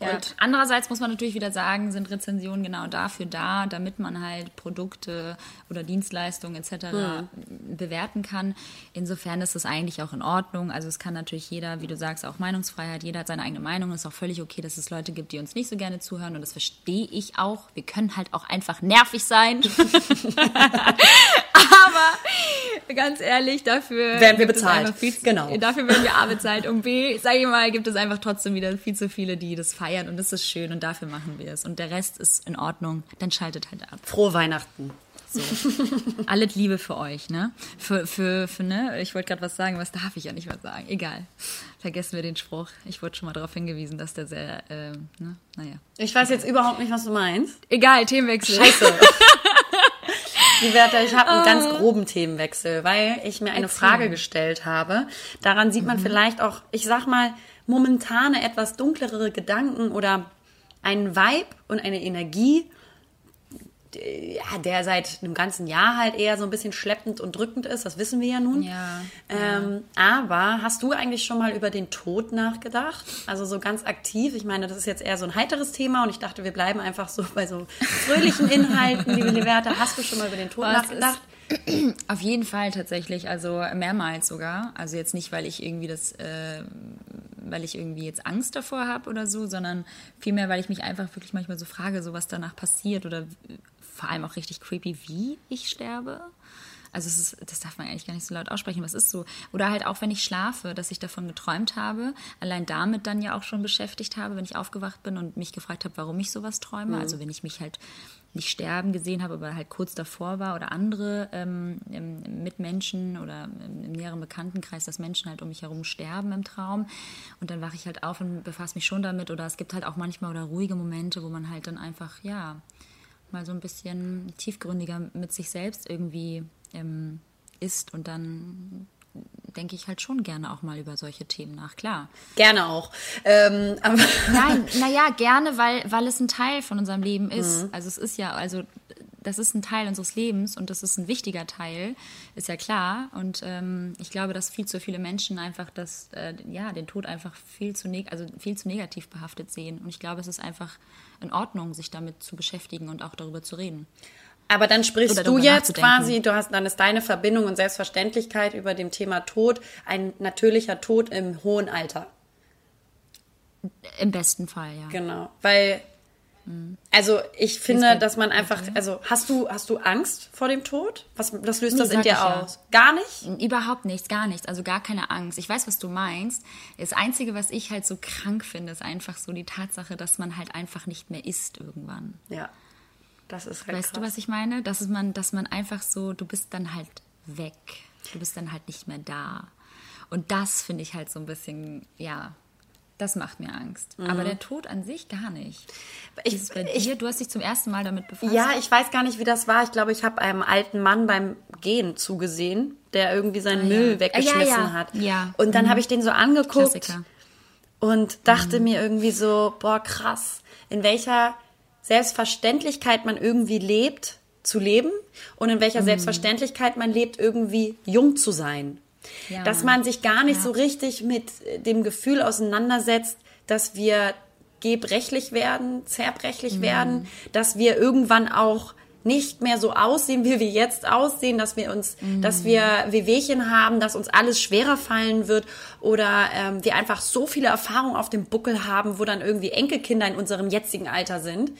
Ja. Und Andererseits muss man natürlich wieder sagen, sind Rezensionen genau dafür da, damit man halt Produkte oder Dienstleistungen etc. bewerten kann. Insofern ist es eigentlich auch in Ordnung. Also es kann natürlich jeder, wie du sagst, auch Meinungsfreiheit, jeder hat seine eigene Meinung. Es ist auch völlig okay, dass es Leute gibt, die uns nicht so gerne zuhören und das verstehe ich auch. Wir können halt auch einfach nervig sein. (laughs) Aber ganz ehrlich, dafür Werden wir bezahlt. Viel, Genau. Dafür werden wir A bezahlt. Und B, sage ich mal, gibt es einfach trotzdem wieder viel zu viele, die das feiern. Und das ist schön und dafür machen wir es. Und der Rest ist in Ordnung. Dann schaltet halt ab. Frohe Weihnachten. So. (laughs) Alles Liebe für euch, ne? Für, für, für ne? Ich wollte gerade was sagen, was darf ich ja nicht mehr sagen. Egal. Vergessen wir den Spruch. Ich wurde schon mal darauf hingewiesen, dass der sehr, ähm, ne? Naja. Ich weiß jetzt überhaupt nicht, was du meinst. Egal, Themenwechsel. Scheiße. (laughs) Die Werte, ich habe einen ganz groben Themenwechsel, weil ich mir eine Erzähl. Frage gestellt habe. Daran sieht man vielleicht auch, ich sag mal, momentane etwas dunklere Gedanken oder einen Vibe und eine Energie, ja, der seit einem ganzen Jahr halt eher so ein bisschen schleppend und drückend ist. Das wissen wir ja nun. Ja, Ähm, aber hast du eigentlich schon mal über den Tod nachgedacht? Also so ganz aktiv. Ich meine, das ist jetzt eher so ein heiteres Thema und ich dachte, wir bleiben einfach so bei so fröhlichen Inhalten, liebe Leverta. Hast du schon mal über den Tod Was nachgedacht? (clears throat) Auf jeden Fall tatsächlich, also mehrmals sogar. Also jetzt nicht, weil ich irgendwie das, äh, weil ich irgendwie jetzt Angst davor habe oder so, sondern vielmehr, weil ich mich einfach wirklich manchmal so frage, so was danach passiert oder vor allem auch richtig creepy, wie ich sterbe. Also ist, das darf man eigentlich gar nicht so laut aussprechen, aber es ist so. Oder halt auch, wenn ich schlafe, dass ich davon geträumt habe, allein damit dann ja auch schon beschäftigt habe, wenn ich aufgewacht bin und mich gefragt habe, warum ich sowas träume. Also wenn ich mich halt nicht sterben gesehen habe, aber halt kurz davor war oder andere ähm, ähm, Mitmenschen oder im, im näheren Bekanntenkreis, dass Menschen halt um mich herum sterben im Traum. Und dann wache ich halt auf und befasse mich schon damit. Oder es gibt halt auch manchmal oder ruhige Momente, wo man halt dann einfach, ja, mal so ein bisschen tiefgründiger mit sich selbst irgendwie ähm, ist und dann denke ich halt schon gerne auch mal über solche Themen nach, klar. Gerne auch. Ähm, aber Nein, naja, gerne, weil, weil es ein Teil von unserem Leben ist. Also es ist ja, also das ist ein Teil unseres Lebens und das ist ein wichtiger Teil, ist ja klar. Und ähm, ich glaube, dass viel zu viele Menschen einfach das, äh, ja, den Tod einfach viel zu, neg also viel zu negativ behaftet sehen. Und ich glaube, es ist einfach in Ordnung, sich damit zu beschäftigen und auch darüber zu reden. Aber dann sprichst du jetzt quasi, du hast, dann ist deine Verbindung und Selbstverständlichkeit über dem Thema Tod ein natürlicher Tod im hohen Alter. Im besten Fall, ja. Genau. Weil, also ich finde, dass man einfach, also hast du, hast du Angst vor dem Tod? Was, was löst Nee, das in dir ich ja. aus? Gar nicht? Überhaupt nichts, gar nichts. Also gar keine Angst. Ich weiß, was du meinst. Das Einzige, was ich halt so krank finde, ist einfach so die Tatsache, dass man halt einfach nicht mehr isst irgendwann. Ja. Das ist halt Weißt du, krass. was ich meine? Dass man, dass man einfach so, du bist dann halt weg. Du bist dann halt nicht mehr da. Und das finde ich halt so ein bisschen, ja, das macht mir Angst. Aber der Tod an sich gar nicht. Mhm. Ich- Ist bei ich- dir? Du hast dich zum ersten Mal damit befasst. Ja, ich weiß gar nicht, wie das war. Ich glaube, ich habe einem alten Mann beim Gehen zugesehen, der irgendwie seinen Ah, Müll ja. weggeschmissen Ja, ja. hat. Ja. Und dann Mhm. habe ich den so angeguckt Klassiker. und dachte mir irgendwie so, boah, krass, in welcher Selbstverständlichkeit man irgendwie lebt, zu leben und in Mhm. welcher Selbstverständlichkeit man lebt, irgendwie jung zu sein. Ja, Dass man sich gar nicht Ja. so richtig mit äh, dem Gefühl auseinandersetzt, dass wir gebrechlich werden, zerbrechlich Mhm. werden, dass wir irgendwann auch nicht mehr so aussehen, wie wir jetzt aussehen, dass wir uns, Mhm. dass wir Wehwehchen haben, dass uns alles schwerer fallen wird oder ähm, wir einfach so viele Erfahrungen auf dem Buckel haben, wo dann irgendwie Enkelkinder in unserem jetzigen Alter sind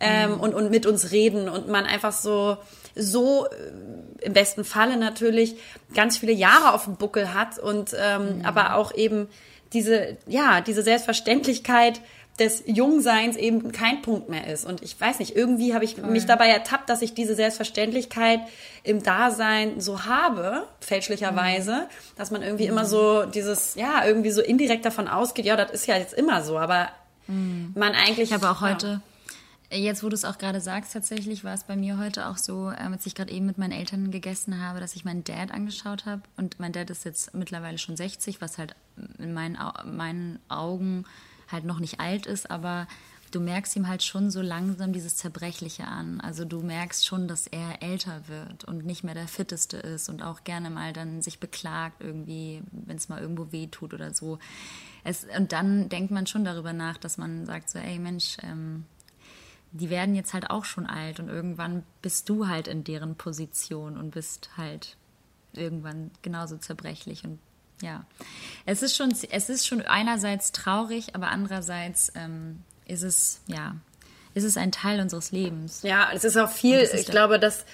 ähm, Mhm. und, und mit uns reden und man einfach so so äh, im besten Falle natürlich ganz viele Jahre auf dem Buckel hat und ähm, aber auch eben diese ja diese Selbstverständlichkeit des Jungseins eben kein Punkt mehr ist. Und ich weiß nicht, irgendwie habe ich mich dabei ertappt, dass ich diese Selbstverständlichkeit im Dasein so habe, fälschlicherweise, dass man irgendwie immer so dieses, ja, irgendwie so indirekt davon ausgeht, ja, das ist ja jetzt immer so, aber man eigentlich. Ich habe auch ja. Jetzt wo du es auch gerade sagst, tatsächlich war es bei mir heute auch so, ähm, als ich gerade eben mit meinen Eltern gegessen habe, dass ich meinen Dad angeschaut habe. Und mein Dad ist jetzt mittlerweile schon 60, was halt in meinen, meinen Augen halt noch nicht alt ist, aber du merkst ihm halt schon so langsam dieses Zerbrechliche an. Also du merkst schon, dass er älter wird und nicht mehr der Fitteste ist und auch gerne mal dann sich beklagt irgendwie, wenn es mal irgendwo weh tut oder so. Es, und dann denkt man schon darüber nach, dass man sagt so, ey Mensch, ähm, die werden jetzt halt auch schon alt und irgendwann bist du halt in deren Position und bist halt irgendwann genauso zerbrechlich und ja, es ist schon, es ist schon einerseits traurig, aber andererseits ähm, ist es ja, ist es ein Teil unseres Lebens. Ja, es ist auch viel, ist ich glaube, dass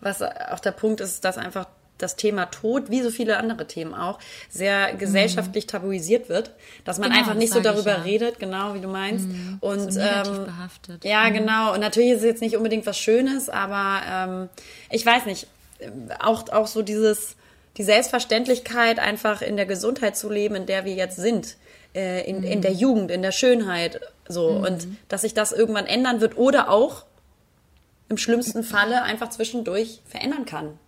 was auch der Punkt ist, dass einfach das Thema Tod, wie so viele andere Themen auch, sehr gesellschaftlich tabuisiert wird, dass man Genau, einfach nicht so darüber ja. redet, genau wie du meinst. Und So ähm, behaftet. ja, genau. Und natürlich ist es jetzt nicht unbedingt was Schönes, aber ähm, ich weiß nicht, ähm, auch, auch so dieses, die Selbstverständlichkeit, einfach in der Gesundheit zu leben, in der wir jetzt sind, äh, in, in der Jugend, in der Schönheit, so. Und dass sich das irgendwann ändern wird oder auch im schlimmsten Falle einfach zwischendurch verändern kann.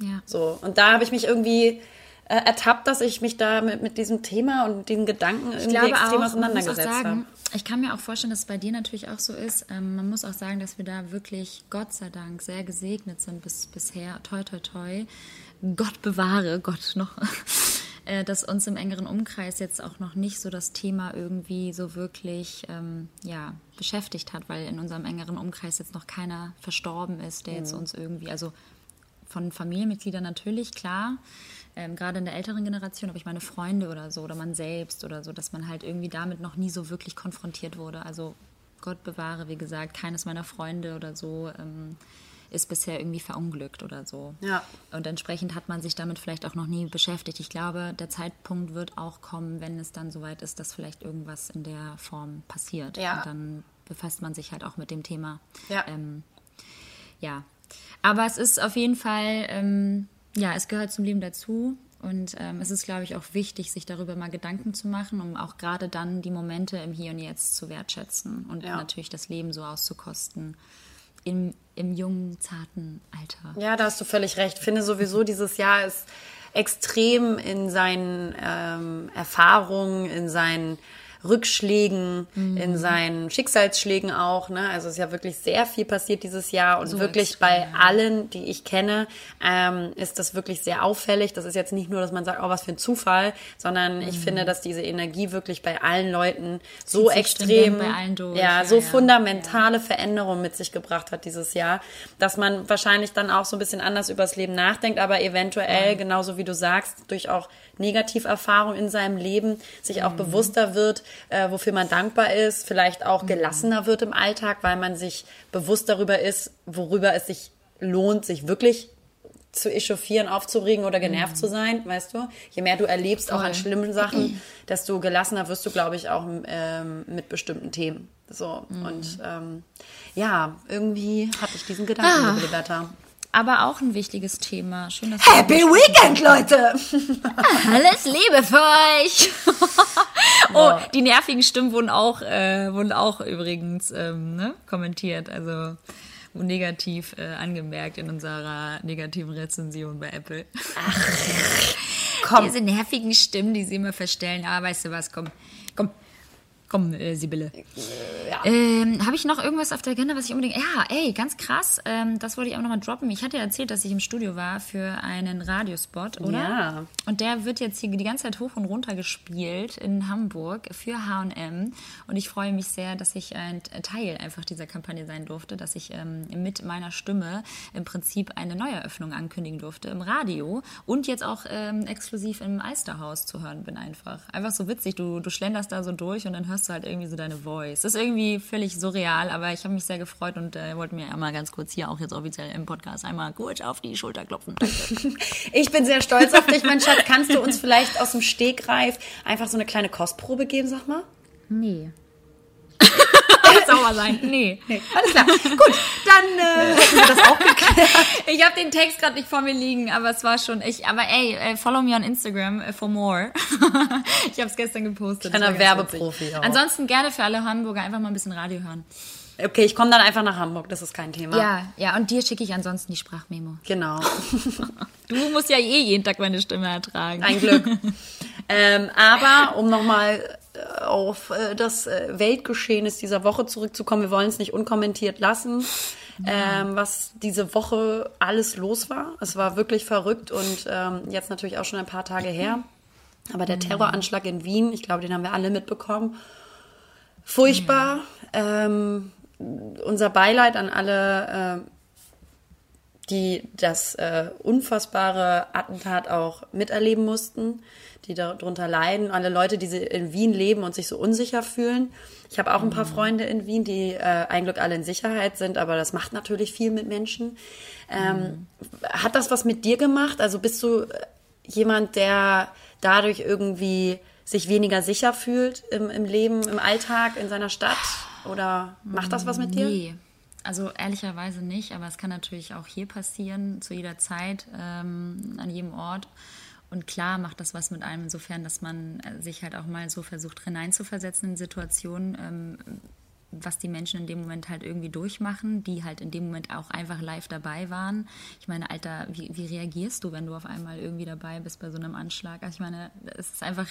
Ja. So. Und da habe ich mich irgendwie äh, ertappt, dass ich mich da mit, mit diesem Thema und diesen Gedanken irgendwie glaube extrem auch, auseinandergesetzt habe. ich kann mir auch vorstellen, dass es bei dir natürlich auch so ist. Ähm, man muss auch sagen, dass wir da wirklich, Gott sei Dank, sehr gesegnet sind bis bisher. Toi, toi, toi. Gott bewahre, Gott noch. (laughs) äh, dass uns im engeren Umkreis jetzt auch noch nicht so das Thema irgendwie so wirklich ähm, ja, beschäftigt hat, weil in unserem engeren Umkreis jetzt noch keiner verstorben ist, der jetzt uns irgendwie, also von Familienmitgliedern natürlich, klar, ähm, gerade in der älteren Generation, aber ich meine Freunde oder so oder man selbst oder so, dass man halt irgendwie damit noch nie so wirklich konfrontiert wurde. Also Gott bewahre, wie gesagt, keines meiner Freunde oder so ähm, ist bisher irgendwie verunglückt oder so. Ja. Und entsprechend hat man sich damit vielleicht auch noch nie beschäftigt. Ich glaube, der Zeitpunkt wird auch kommen, wenn es dann soweit ist, dass vielleicht irgendwas in der Form passiert. Ja. Und dann befasst man sich halt auch mit dem Thema. Ja. Ähm, ja. Aber es ist auf jeden Fall, ähm, ja, es gehört zum Leben dazu. Und ähm, es ist, glaube ich, auch wichtig, sich darüber mal Gedanken zu machen, um auch gerade dann die Momente im Hier und Jetzt zu wertschätzen und Ja. natürlich das Leben so auszukosten. Im, im jungen, zarten Alter. Ja, da hast du völlig recht. Ich finde sowieso, dieses Jahr ist extrem in seinen ähm, Erfahrungen, in seinen Rückschlägen, Mhm. in seinen Schicksalsschlägen auch. Ne? Also es ist ja wirklich sehr viel passiert dieses Jahr und So wirklich extrem, bei ja. allen, die ich kenne, ähm, ist das wirklich sehr auffällig. Das ist jetzt nicht nur, dass man sagt, oh, was für ein Zufall, sondern ich finde, dass diese Energie wirklich bei allen Leuten so Mhm. extrem, stringent bei allen durch, ja, ja, so ja. fundamental totale Veränderung mit sich gebracht hat dieses Jahr, dass man wahrscheinlich dann auch so ein bisschen anders übers Leben nachdenkt, aber eventuell, genauso wie du sagst, durch auch Negativerfahrungen in seinem Leben sich auch bewusster wird, äh, wofür man dankbar ist, vielleicht auch gelassener wird im Alltag, weil man sich bewusst darüber ist, worüber es sich lohnt, sich wirklich zu echauffieren, aufzuregen oder genervt zu sein, weißt du? Je mehr du erlebst, auch an Voll. schlimmen Sachen, (clears throat) desto gelassener wirst du, glaube ich, auch ähm, mit bestimmten Themen. So, und ähm, ja, irgendwie hatte ich diesen Gedanken, Ah. liebe Liberta. Aber auch ein wichtiges Thema. Schön, dass Happy Weekend, Leute! (laughs) Alles Liebe für euch. (laughs) oh, die nervigen Stimmen wurden auch, äh, wurden auch übrigens ähm, ne, kommentiert, also negativ äh, angemerkt in unserer negativen Rezension bei Apple. (laughs) Komm, Diese nervigen Stimmen, die sie immer verstellen. Ah, weißt du was, komm, komm. Äh, Sibylle. Ähm, Habe ich noch irgendwas auf der Agenda, was ich unbedingt. Ja, ey, ganz krass. Ähm, das wollte ich auch nochmal droppen. Ich hatte ja erzählt, dass ich im Studio war für einen Radiospot, oder? Ja. Und der wird jetzt hier die ganze Zeit hoch und runter gespielt in Hamburg für HM. Und ich freue mich sehr, dass ich ein Teil einfach dieser Kampagne sein durfte, dass ich ähm, mit meiner Stimme im Prinzip eine Neueröffnung ankündigen durfte im Radio und jetzt auch ähm, exklusiv im Alsterhaus zu hören bin einfach. Einfach so witzig. Du, du schlenderst da so durch und dann hörst du halt irgendwie so deine Voice. Das ist irgendwie völlig surreal, aber ich habe mich sehr gefreut und äh, wollte mir einmal ganz kurz hier auch jetzt offiziell im Podcast einmal kurz auf die Schulter klopfen. (laughs) Ich bin sehr stolz auf dich, mein Schatz. Kannst du uns vielleicht aus dem Stegreif einfach so eine kleine Kostprobe geben, sag mal? Nee. Sauber sein. Nee. Alles klar. Gut, dann äh, hätten wir das auch geklärt. Ich habe den Text gerade nicht vor mir liegen, aber es war schon ich. Aber ey, äh, follow me on Instagram äh, for more. (laughs) ich habe es gestern gepostet. Kleiner Werbeprofi auch. Ansonsten gerne für alle Hamburger einfach mal ein bisschen Radio hören. Okay, ich komme dann einfach nach Hamburg, das ist kein Thema. Ja, ja. Und dir schicke ich ansonsten die Sprachmemo. Genau. (laughs) Du musst ja eh jeden Tag meine Stimme ertragen. Ein Glück. (laughs) ähm, aber um nochmal auf äh, das äh, Weltgeschehen dieser Woche zurückzukommen, wir wollen es nicht unkommentiert lassen, ähm, was diese Woche alles los war. Es war wirklich verrückt und ähm, jetzt natürlich auch schon ein paar Tage her. Aber der Terroranschlag in Wien, ich glaube, den haben wir alle mitbekommen. Furchtbar. Ähm, unser Beileid an alle äh, die das äh, unfassbare Attentat auch miterleben mussten, die darunter leiden, alle Leute, die in Wien leben und sich so unsicher fühlen. Ich habe auch ein paar mhm. Freunde in Wien, die äh, ein Glück alle in Sicherheit sind, aber das macht natürlich viel mit Menschen. Ähm, mhm. Hat das was mit dir gemacht? Also bist du äh, jemand, der dadurch irgendwie sich weniger sicher fühlt im, im Leben, im Alltag, in seiner Stadt? Oder macht das was mit dir? Nee. Also ehrlicherweise nicht, aber es kann natürlich auch hier passieren, zu jeder Zeit, ähm, an jedem Ort. Und klar macht das was mit einem insofern, dass man äh, sich halt auch mal so versucht hineinzuversetzen in Situationen, ähm, was die Menschen in dem Moment halt irgendwie durchmachen, die halt in dem Moment auch einfach live dabei waren. Ich meine, Alter, wie, wie reagierst du, wenn du auf einmal irgendwie dabei bist bei so einem Anschlag? Also ich meine, es ist einfach,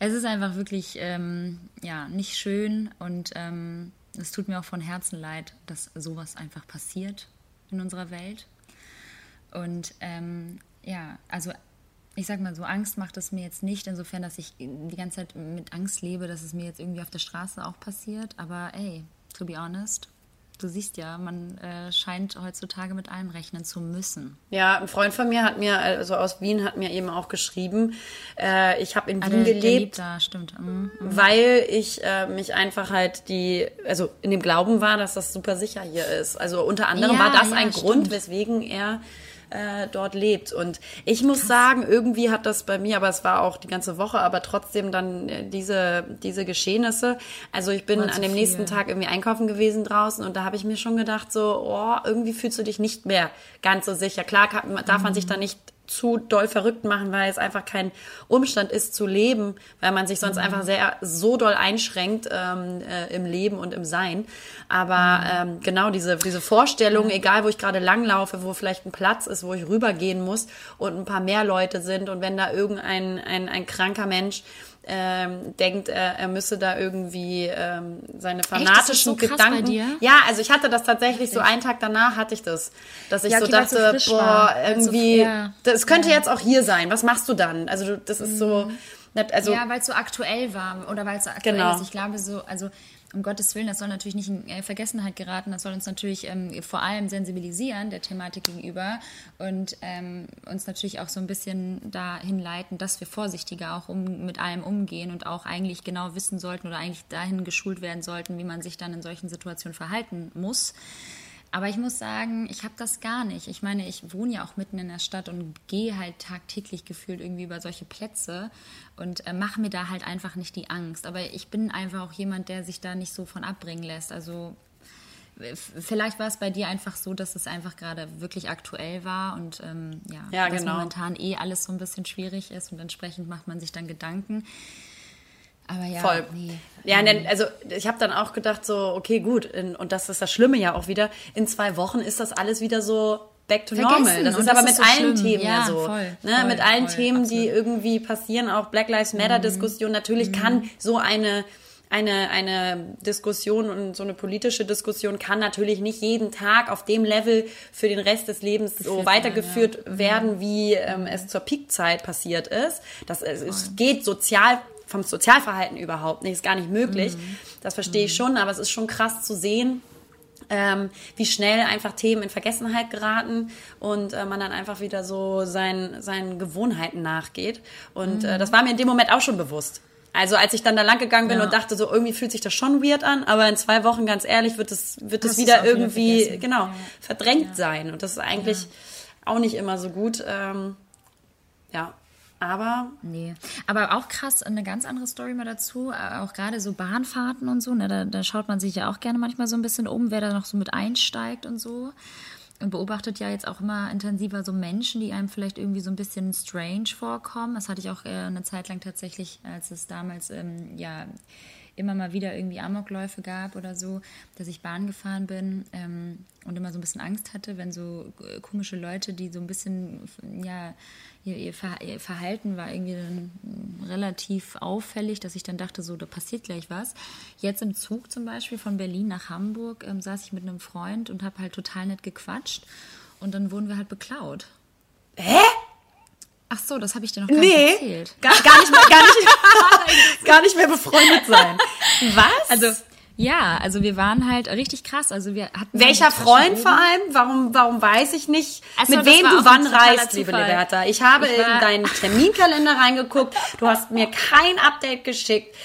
es ist einfach wirklich, ähm, ja, nicht schön und ähm, es tut mir auch von Herzen leid, dass sowas einfach passiert in unserer Welt. Und ähm, ja, also ich sag mal so, Angst macht es mir jetzt nicht, insofern, dass ich die ganze Zeit mit Angst lebe, dass es mir jetzt irgendwie auf der Straße auch passiert. Aber ey, to be honest, du siehst ja, man äh, scheint heutzutage mit allem rechnen zu müssen. Ja, ein Freund von mir hat mir, also aus Wien, hat mir eben auch geschrieben, äh, ich habe in ah, Wien der, gelebt, da, stimmt. Mhm, mhm. weil ich äh, mich einfach halt die, also in dem Glauben war, dass das super sicher hier ist. Also unter anderem ja, war das ja, ein stimmt. Grund, weswegen er äh, dort lebt. Und ich muss Krass. sagen, irgendwie hat das bei mir, aber es war auch die ganze Woche, aber trotzdem dann äh, diese, diese Geschehnisse. Also ich bin an dem viel. nächsten Tag irgendwie einkaufen gewesen draußen und da habe ich mir schon gedacht, so, oh, irgendwie fühlst du dich nicht mehr ganz so sicher. Klar kann, darf man sich da nicht zu doll verrückt machen, weil es einfach kein Umstand ist zu leben, weil man sich sonst mhm. einfach sehr so doll einschränkt ähm, äh, im Leben und im Sein. Aber mhm. ähm, genau diese, diese Vorstellung, egal wo ich gerade langlaufe, wo vielleicht ein Platz ist, wo ich rübergehen muss und ein paar mehr Leute sind und wenn da irgendein ein, ein kranker Mensch ähm, denkt, er, er müsse da irgendwie ähm, seine fanatischen Echt, so Gedanken. Ja, also ich hatte das tatsächlich so einen Tag danach hatte ich das, dass ich ja, okay, so dachte, so boah, war. irgendwie, so, ja. das könnte ja. jetzt auch hier sein. Was machst du dann? Also das ist so. Mhm. Also, ja, weil es so aktuell war oder weil es so aktuell genau. ist. Ich glaube so, also um Gottes Willen, das soll natürlich nicht in äh, Vergessenheit geraten, das soll uns natürlich ähm, vor allem sensibilisieren der Thematik gegenüber und ähm, uns natürlich auch so ein bisschen dahin leiten, dass wir vorsichtiger auch um, mit allem umgehen und auch eigentlich genau wissen sollten oder eigentlich dahin geschult werden sollten, wie man sich dann in solchen Situationen verhalten muss. Aber ich muss sagen, ich habe das gar nicht. Ich meine, ich wohne ja auch mitten in der Stadt und gehe halt tagtäglich gefühlt irgendwie über solche Plätze und äh, mache mir da halt einfach nicht die Angst. Aber ich bin einfach auch jemand, der sich da nicht so von abbringen lässt. Also vielleicht war es bei dir einfach so, dass es einfach gerade wirklich aktuell war und ähm, ja, ja dass genau. momentan eh alles so ein bisschen schwierig ist und entsprechend macht man sich dann Gedanken. Aber ja, Voll. Nee. Ja, denn, also ich habe dann auch gedacht, so, okay, gut, in, und das ist das Schlimme ja auch wieder, in zwei Wochen ist das alles wieder so back to Vergessen. normal. Das ist aber mit so allen schlimm. Themen ja, ja so. Voll, ne? Voll, mit allen voll, Themen, absolut. die irgendwie passieren, auch Black Lives Matter Diskussion. Mhm. Natürlich mhm. kann so eine eine, eine Diskussion und so eine politische Diskussion kann natürlich nicht jeden Tag auf dem Level für den Rest des Lebens so weitergeführt ja. werden, wie ähm, es zur Peakzeit passiert ist. Das, es geht sozial vom Sozialverhalten überhaupt nicht, ist gar nicht möglich. Mhm. Das verstehe ich mhm. schon, aber es ist schon krass zu sehen, ähm, wie schnell einfach Themen in Vergessenheit geraten und äh, man dann einfach wieder so sein, seinen Gewohnheiten nachgeht. Und mhm. äh, das war mir in dem Moment auch schon bewusst. Also als ich dann da lang gegangen bin ja. und dachte, so irgendwie fühlt sich das schon weird an, aber in zwei Wochen, ganz ehrlich, wird es wird es wieder irgendwie wieder genau ja. verdrängt ja. sein und das ist eigentlich auch nicht immer so gut. Ähm, ja, aber. Nee. Aber auch krass, eine ganz andere Story mal dazu. Äh, auch gerade so Bahnfahrten und so. Ne, da, da schaut man sich ja auch gerne manchmal so ein bisschen um, wer da noch so mit einsteigt und so. Und beobachtet ja jetzt auch immer intensiver so Menschen, die einem vielleicht irgendwie so ein bisschen strange vorkommen. Das hatte ich auch äh, eine Zeit lang tatsächlich, als es damals ähm, ja immer mal wieder irgendwie Amokläufe gab oder so, dass ich Bahn gefahren bin ähm, und immer so ein bisschen Angst hatte, wenn so äh, komische Leute, die so ein bisschen, ja, ihr, ihr, Verhalten war irgendwie dann relativ auffällig, dass ich dann dachte, so, da passiert gleich was. Jetzt im Zug zum Beispiel von Berlin nach Hamburg ähm, saß ich mit einem Freund und habe halt total nett gequatscht und dann wurden wir halt beklaut. Hä? Ach so, das habe ich dir noch gar nee, nicht erzählt. Gar, gar, nicht mehr, gar, nicht, (laughs) gar nicht mehr befreundet sein. Was? Also Ja, also wir waren halt richtig krass. Also wir hatten Welcher halt Freund oben. vor allem? Warum, warum weiß ich nicht, Ach so, mit wem du wann reist, liebe. Liberta? Ich habe Ich in deinen Terminkalender reingeguckt. Du hast mir kein Update geschickt.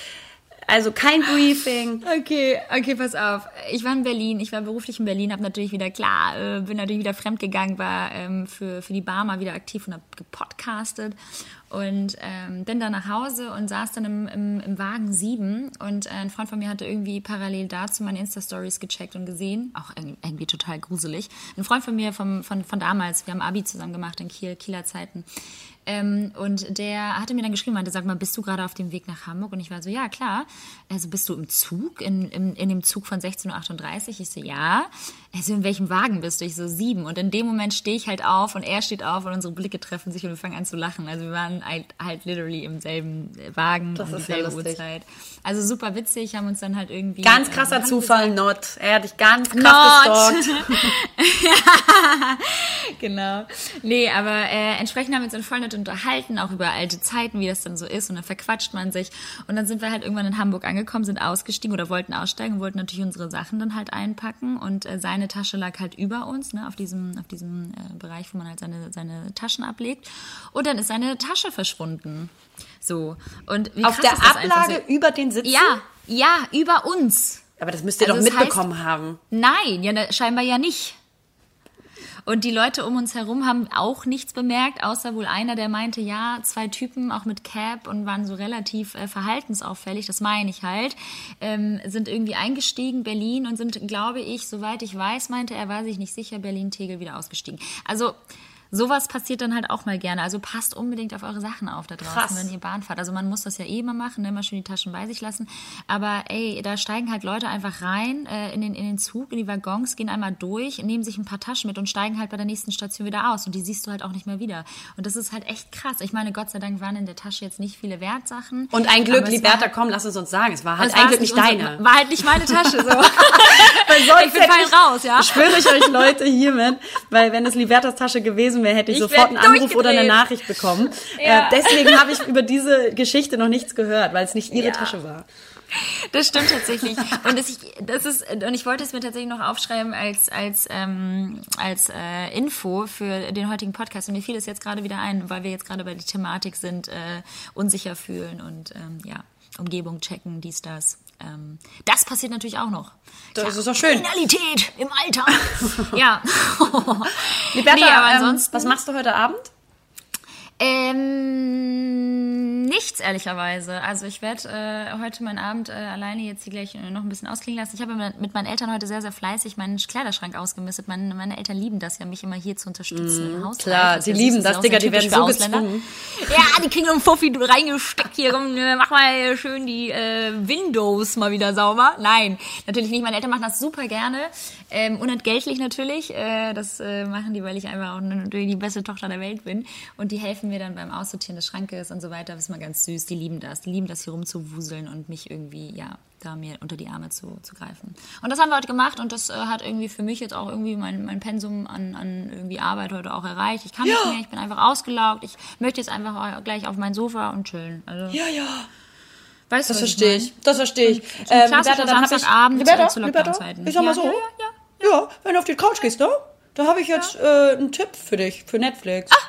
Also kein Briefing. Okay, okay, pass auf. Ich war in Berlin, ich war beruflich in Berlin, habe natürlich wieder, klar, äh, bin natürlich wieder fremdgegangen, war ähm, für, für die Bar mal wieder aktiv und habe gepodcastet und ähm, bin dann nach Hause und saß dann im, im, im Wagen 7 und äh, ein Freund von mir hatte irgendwie parallel dazu meine Insta-Stories gecheckt und gesehen, auch irgendwie, irgendwie total gruselig. Ein Freund von mir vom, von, von damals, wir haben Abi zusammen gemacht in Kiel, Kieler Zeiten. Ähm, und der hatte mir dann geschrieben, meinte, sag mal, bist du gerade auf dem Weg nach Hamburg? Und ich war so, ja, klar. Also bist du im Zug, in, in, in dem Zug von 16.38 Uhr? Ich so, ja. Also in welchem Wagen bist du? Ich so, sieben. Und in dem Moment stehe ich halt auf und er steht auf und unsere Blicke treffen sich und wir fangen an zu lachen. Also wir waren halt, halt literally im selben Wagen Das um ist ja dieselbe. Uhrzeit. Also super witzig, haben uns dann halt irgendwie... Ganz krasser ähm, Zufall, not. Er hat dich ganz krass Not. gestalkt. (laughs) Genau. Nee, aber äh, entsprechend haben wir uns dann voll nett unterhalten, auch über alte Zeiten, wie das dann so ist. Und dann verquatscht man sich. Und dann sind wir halt irgendwann in Hamburg angekommen, sind ausgestiegen oder wollten aussteigen und wollten natürlich unsere Sachen dann halt einpacken. Und äh, seine Tasche lag halt über uns, ne, auf diesem, auf diesem äh, Bereich, wo man halt seine, seine Taschen ablegt. Und dann ist seine Tasche verschwunden. So. Und wie Auf der das einfach Ablage über den Sitzen? Ja, ja, über uns. Aber das müsst ihr Also doch das heißt- mitbekommen haben. Nein, ja, ne, scheinbar ja nicht. Und die Leute um uns herum haben auch nichts bemerkt, außer wohl einer, der meinte, ja, zwei Typen, auch mit Cap und waren so relativ äh, verhaltensauffällig, das meine ich halt, ähm, sind irgendwie eingestiegen, Berlin, und sind, glaube ich, soweit ich weiß, meinte er, war sich nicht sicher, Berlin-Tegel wieder ausgestiegen. Also sowas passiert dann halt auch mal gerne. Also passt unbedingt auf eure Sachen auf da draußen, Krass. wenn ihr Bahn fahrt. Also man muss das ja eh immer machen, ne, immer schön die Taschen bei sich lassen. Aber ey, da steigen halt Leute einfach rein äh, in, den, in den Zug, in die Waggons, gehen einmal durch, nehmen sich ein paar Taschen mit und steigen halt bei der nächsten Station wieder aus. Und die siehst du halt auch nicht mehr wieder. Und das ist halt echt krass. Ich meine, Gott sei Dank waren in der Tasche jetzt nicht viele Wertsachen. Und ein Glück, Liberta, komm, lass es uns sagen. Es war halt es ein Glück nicht deine. War halt nicht meine Tasche, so. (laughs) (laughs) Weil sonst ich bin fein raus, ja. Schwöre ich euch Leute hiermit, weil wenn es Libertas Tasche gewesen wäre, hätte ich, Ich sofort einen Anruf oder eine. Nachricht bekommen. (laughs) Ja. Äh, deswegen habe ich über diese Geschichte noch nichts gehört, weil es nicht ihre Ja. Tasche war. Das stimmt tatsächlich. Und das, ich, das ist, und ich wollte es mir tatsächlich noch aufschreiben als, als, ähm, als äh, Info für den heutigen Podcast. Und mir fiel es jetzt gerade wieder ein, weil wir jetzt gerade bei der Thematik sind, äh, unsicher fühlen und ähm, ja, Umgebung checken, dies, das. Ähm, das passiert natürlich auch noch. Das ist doch schön. Kriminalität im Alter. (laughs) ja. Liberta, (laughs) Nee, aber ähm, ansonsten- was machst du heute Abend? Ähm, nichts, ehrlicherweise. Also ich werde äh, heute meinen Abend äh, alleine jetzt hier gleich äh, noch ein bisschen ausklingen lassen. Ich habe mit meinen Eltern heute sehr, sehr fleißig meinen Kleiderschrank ausgemistet. Meine, meine Eltern lieben das ja, mich immer hier zu unterstützen im Haushalt. Mhm, klar, sie lieben das, Digga, die werden so Ausländer. gezwungen. Ja, die kriegen so einen Fuffi reingesteckt hier. Komm, äh, mach mal schön die äh, Windows mal wieder sauber. Nein, natürlich nicht. Meine Eltern machen das super gerne. Ähm, unentgeltlich natürlich. Äh, das äh, machen die, weil ich einfach auch natürlich die beste Tochter der Welt bin. Und die helfen mir dann beim Aussortieren des Schrankes und so weiter. Das ist mal ganz süß. Die lieben das. Die lieben das, hier rumzuwuseln und mich irgendwie, ja, da mir unter die Arme zu, zu greifen. Und das haben wir heute gemacht und das äh, hat irgendwie für mich jetzt auch irgendwie mein, mein Pensum an, an irgendwie Arbeit heute auch erreicht. Ich kann nicht mehr, ich bin einfach ausgelaugt. Ich möchte jetzt einfach gleich auf mein Sofa und chillen. Also, Ja, ja. weißt du, Das was verstehe meine? ich. Das verstehe ich. Ein klassischer hab Samstagabend, Liberta, äh, zu Lockdown-Zeiten. ich sag mal Ja, so. ja, ja, Ja, wenn du auf die Couch gehst, ne? Da habe ich jetzt äh, einen Tipp für dich, für Netflix. Ich auch,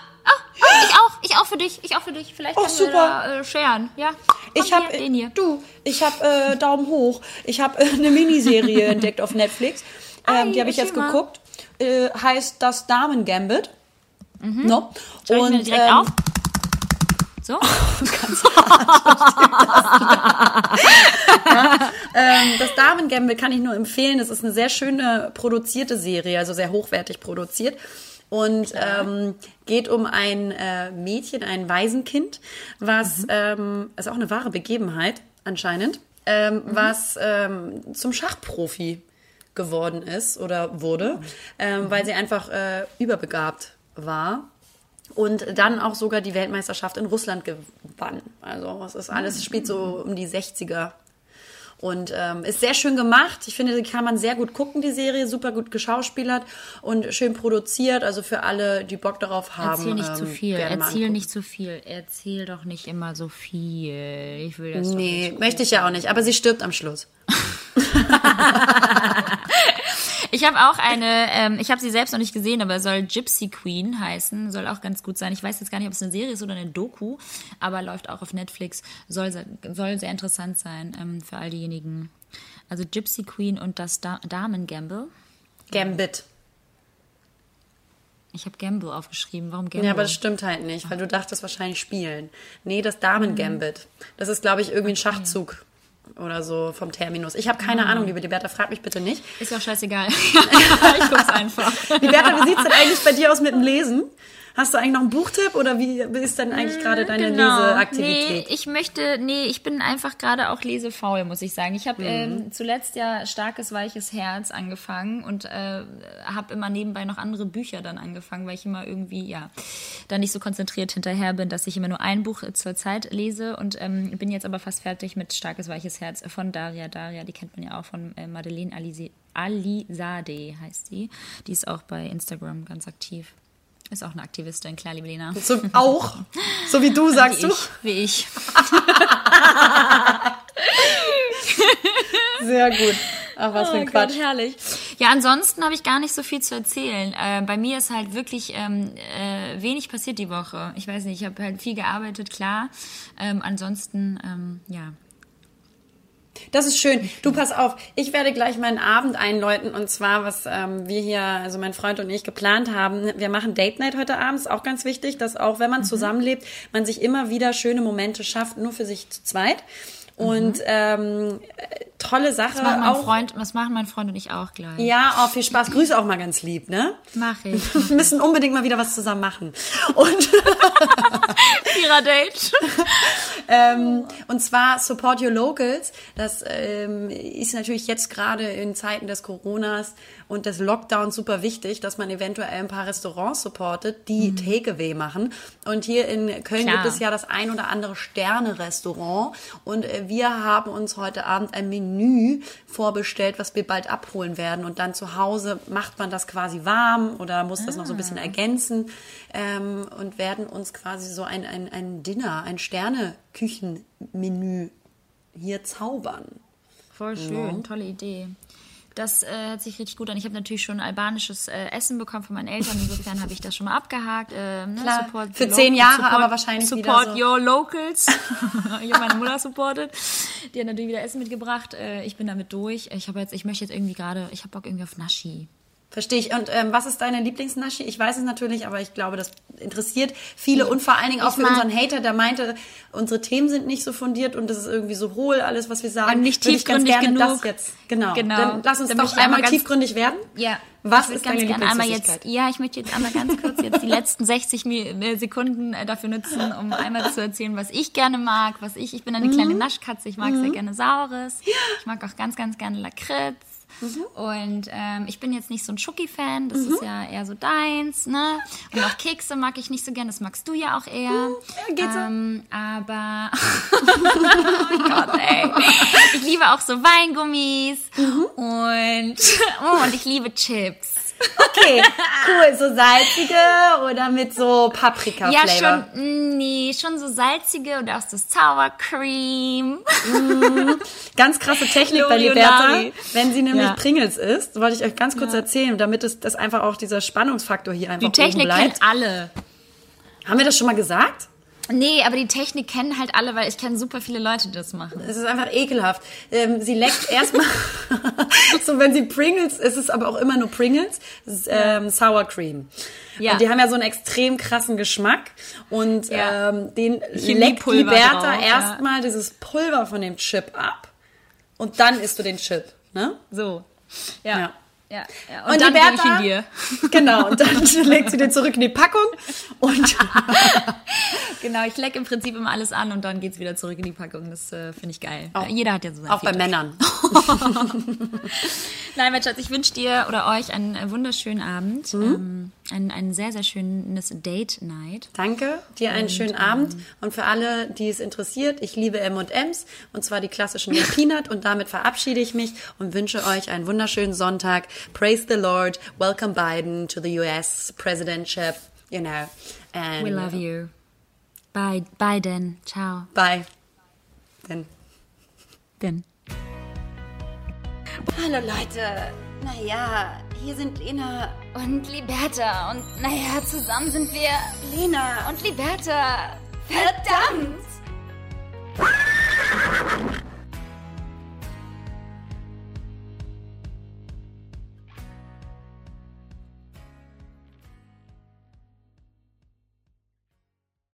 ich auch für dich, ich auch für dich. Vielleicht Oh, können wir super. da äh, scheren. Ja, Komm ich habe hier, den hier. du, ich habe äh, Daumen hoch. Ich habe äh, eine Miniserie (laughs) entdeckt auf Netflix. Ähm, die habe ich jetzt mal. geguckt. Äh, heißt das Damen Gambit. No? Schreib ich mir direkt ähm, auf. So? (laughs) (laughs) Ähm, das Damen Gambit kann ich nur empfehlen. Es ist eine sehr schöne produzierte Serie, also sehr hochwertig produziert. Und ähm, geht um ein äh, Mädchen, ein Waisenkind, was, ähm, ist auch eine wahre Begebenheit anscheinend, ähm, was ähm, zum Schachprofi geworden ist oder wurde, ähm, weil sie einfach äh, überbegabt war und dann auch sogar die Weltmeisterschaft in Russland gewann. Also es ist alles, es spielt so um die 60er. Und ähm, ist sehr schön gemacht. Ich finde, die kann man sehr gut gucken, die Serie. Super gut geschauspielert und schön produziert. Also für alle, die Bock darauf haben. Erzähl nicht ähm, zu viel, erzähl nicht zu viel. Erzähl doch nicht immer so viel. Ich will das Nee, möchte ich ja auch nicht. Aber sie stirbt am Schluss. (laughs) (laughs) Ich habe auch eine, ähm, ich habe sie selbst noch nicht gesehen, aber soll Gypsy Queen heißen, soll auch ganz gut sein. Ich weiß jetzt gar nicht, ob es eine Serie ist oder eine Doku, aber läuft auch auf Netflix, soll, soll sehr interessant sein ähm, für all diejenigen. Also Gypsy Queen und das da Damen Gamble. Gambit. Ich habe Gamble aufgeschrieben. Warum Gamble? Ja, aber das stimmt halt nicht, weil du dachtest wahrscheinlich spielen. Nee, das Damen-Gambit. Das ist, glaube ich, irgendwie ein Schachzug oder so vom Terminus. Ich habe keine Ahnung, liebe Liberta, frag mich bitte nicht. Ist ja auch scheißegal. (laughs) ich guck's einfach. Liberta, wie sieht's denn eigentlich bei dir aus mit dem Lesen? Hast du eigentlich noch einen Buchtipp oder wie ist denn eigentlich gerade deine Genau. Leseaktivität? Nee, ich möchte, nee, ich bin einfach gerade auch lesefaul, muss ich sagen. Ich habe ähm, zuletzt ja starkes weiches Herz angefangen und äh, habe immer nebenbei noch andere Bücher dann angefangen, weil ich immer irgendwie ja da nicht so konzentriert hinterher bin, dass ich immer nur ein Buch äh, zur Zeit lese und ähm, bin jetzt aber fast fertig mit starkes weiches Herz von Daria. Daria, die kennt man ja auch von äh, Madeleine Alise- Alizadeh heißt sie. Die ist auch bei Instagram ganz aktiv. Ist auch eine Aktivistin, klar, liebe Lena. So, auch? So wie du, sagst Wie du? ich, wie ich. (laughs) Sehr gut. Ach, was für ein Oh Quatsch. Gott, herrlich. Ja, ansonsten habe ich gar nicht so viel zu erzählen. Äh, bei mir ist halt wirklich ähm, äh, wenig passiert die Woche. Ich weiß nicht, ich habe halt viel gearbeitet, klar. Ähm, ansonsten, ähm, ja. Das ist schön. Du pass auf, ich werde gleich meinen Abend einläuten und zwar, was ähm, wir hier, also mein Freund und ich geplant haben. Wir machen Date Night heute Abend, ist auch ganz wichtig, dass auch wenn man zusammenlebt, man sich immer wieder schöne Momente schafft, nur für sich zu zweit. Und ähm, äh, tolle Sache Das mein auch. Freund, was machen mein Freund und ich auch gleich. Ja, oh, viel Spaß. Grüße auch mal ganz lieb, ne? Mach ich. (laughs) Wir müssen unbedingt mal wieder was zusammen machen. Und (laughs) Vierer-Date. (laughs) Ähm, und zwar Support Your Locals. Das ähm, ist natürlich jetzt gerade in Zeiten des Coronas und des Lockdowns super wichtig, dass man eventuell ein paar Restaurants supportet, die Takeaway machen. Und hier in Köln Klar. gibt es ja das ein oder andere Sterne-Restaurant. Und äh, wir haben uns heute Abend ein Menü vorbestellt, was wir bald abholen werden. Und dann zu Hause macht man das quasi warm oder muss das noch so ein bisschen ergänzen ähm, und werden uns quasi so ein, ein, ein Dinner, ein Sterne-Küchenmenü hier zaubern. Voll schön, tolle Idee. Das äh, hört sich richtig gut an. Ich habe natürlich schon albanisches äh, Essen bekommen von meinen Eltern. Insofern habe ich das schon mal abgehakt. Äh, ne? Klar, Support für zehn Jahre, support, aber wahrscheinlich Support wieder so. your locals. (laughs) (laughs) ich habe meine Mutter supportet. Die hat natürlich wieder Essen mitgebracht. Äh, ich bin damit durch. Ich habe jetzt, ich möchte jetzt irgendwie gerade, ich habe Bock irgendwie auf Naschi. Verstehe ich. Und ähm, was ist deine Lieblingsnaschi? Ich weiß es natürlich, aber ich glaube, das interessiert viele und vor allen Dingen auch Ich für unseren Hater, der meinte, unsere Themen sind nicht so fundiert und das ist irgendwie so hohl, alles, was wir sagen. Und nicht Würde ich ganz tiefgründig gerne genug. Das jetzt. Genau. Genau. Dann lass uns Dann doch einmal ganz- tiefgründig werden. Ja. Was ist deine ganz gerne einmal jetzt, ja, ich möchte jetzt einmal ganz kurz jetzt die letzten 60 Mi- äh, Sekunden äh, dafür nutzen, um einmal zu erzählen, was ich gerne mag, was ich, ich bin eine Mhm. kleine Naschkatze, ich mag sehr gerne Saures, ich mag auch ganz, ganz gerne Lakritz. Mhm. Und ähm, ich bin jetzt nicht so ein Schoki-Fan, das ist ja eher so deins, ne? Und auch Kekse mag ich nicht so gern, das magst du ja auch eher. ja, geht so. ähm, aber (laughs) oh Gott, ey. Ich liebe auch so Weingummis Mhm. und, (laughs) oh, und ich liebe Chips. Okay, cool. So salzige oder mit so Paprika-Flavor? Ja, schon, mm, nee, schon so salzige oder auch so Sour Cream. Ganz krasse Technik bei. Liberta. Wenn sie nämlich Ja. Pringles isst, wollte ich euch ganz kurz erzählen, damit es das einfach auch dieser Spannungsfaktor hier einfach Die Technik bleibt. kennt alle. Haben wir das schon mal gesagt? Nee, aber die Technik kennen halt alle, weil ich kenne super viele Leute, die das machen. Es ist einfach ekelhaft. Ähm, sie leckt erstmal, (laughs) so wenn sie Pringles, es ist aber auch immer nur Pringles, es ist ähm, Sour Cream. Ja. Und die haben ja so einen extrem krassen Geschmack und Ja. ähm, den leckt Liberta drauf, ja. erstmal dieses Pulver von dem Chip ab und dann isst du den Chip. Ne? So. Ja. Ja. Ja. ja. Und, Und dann gebe ich Bertha- ihn dir. (laughs) Genau, und dann (laughs) legt sie den zurück in die Packung und (laughs) Genau, ich lecke im Prinzip immer alles an und dann geht's wieder zurück in die Packung. Das äh, finde ich geil. Auch- Jeder hat ja so sein auch bei Fetisch. Männern. Nein, mein Schatz, ich wünsche dir oder euch einen äh, wunderschönen Abend. Ähm, ein, ein sehr, sehr schönes Date-Night. Danke, dir einen schönen Abend und für alle, die es interessiert, ich liebe M&M's und zwar die klassischen mit Peanut und damit verabschiede ich mich und wünsche euch einen wunderschönen Sonntag. Praise the Lord. Welcome Biden to the US presidentship, you know. And we love you. Bye, Biden. Ciao. Bye. Then. Then. Hallo Leute. Naja, hier sind Lena und Liberta. Und naja, zusammen sind wir Lena und Liberta. Verdammt! (laughs)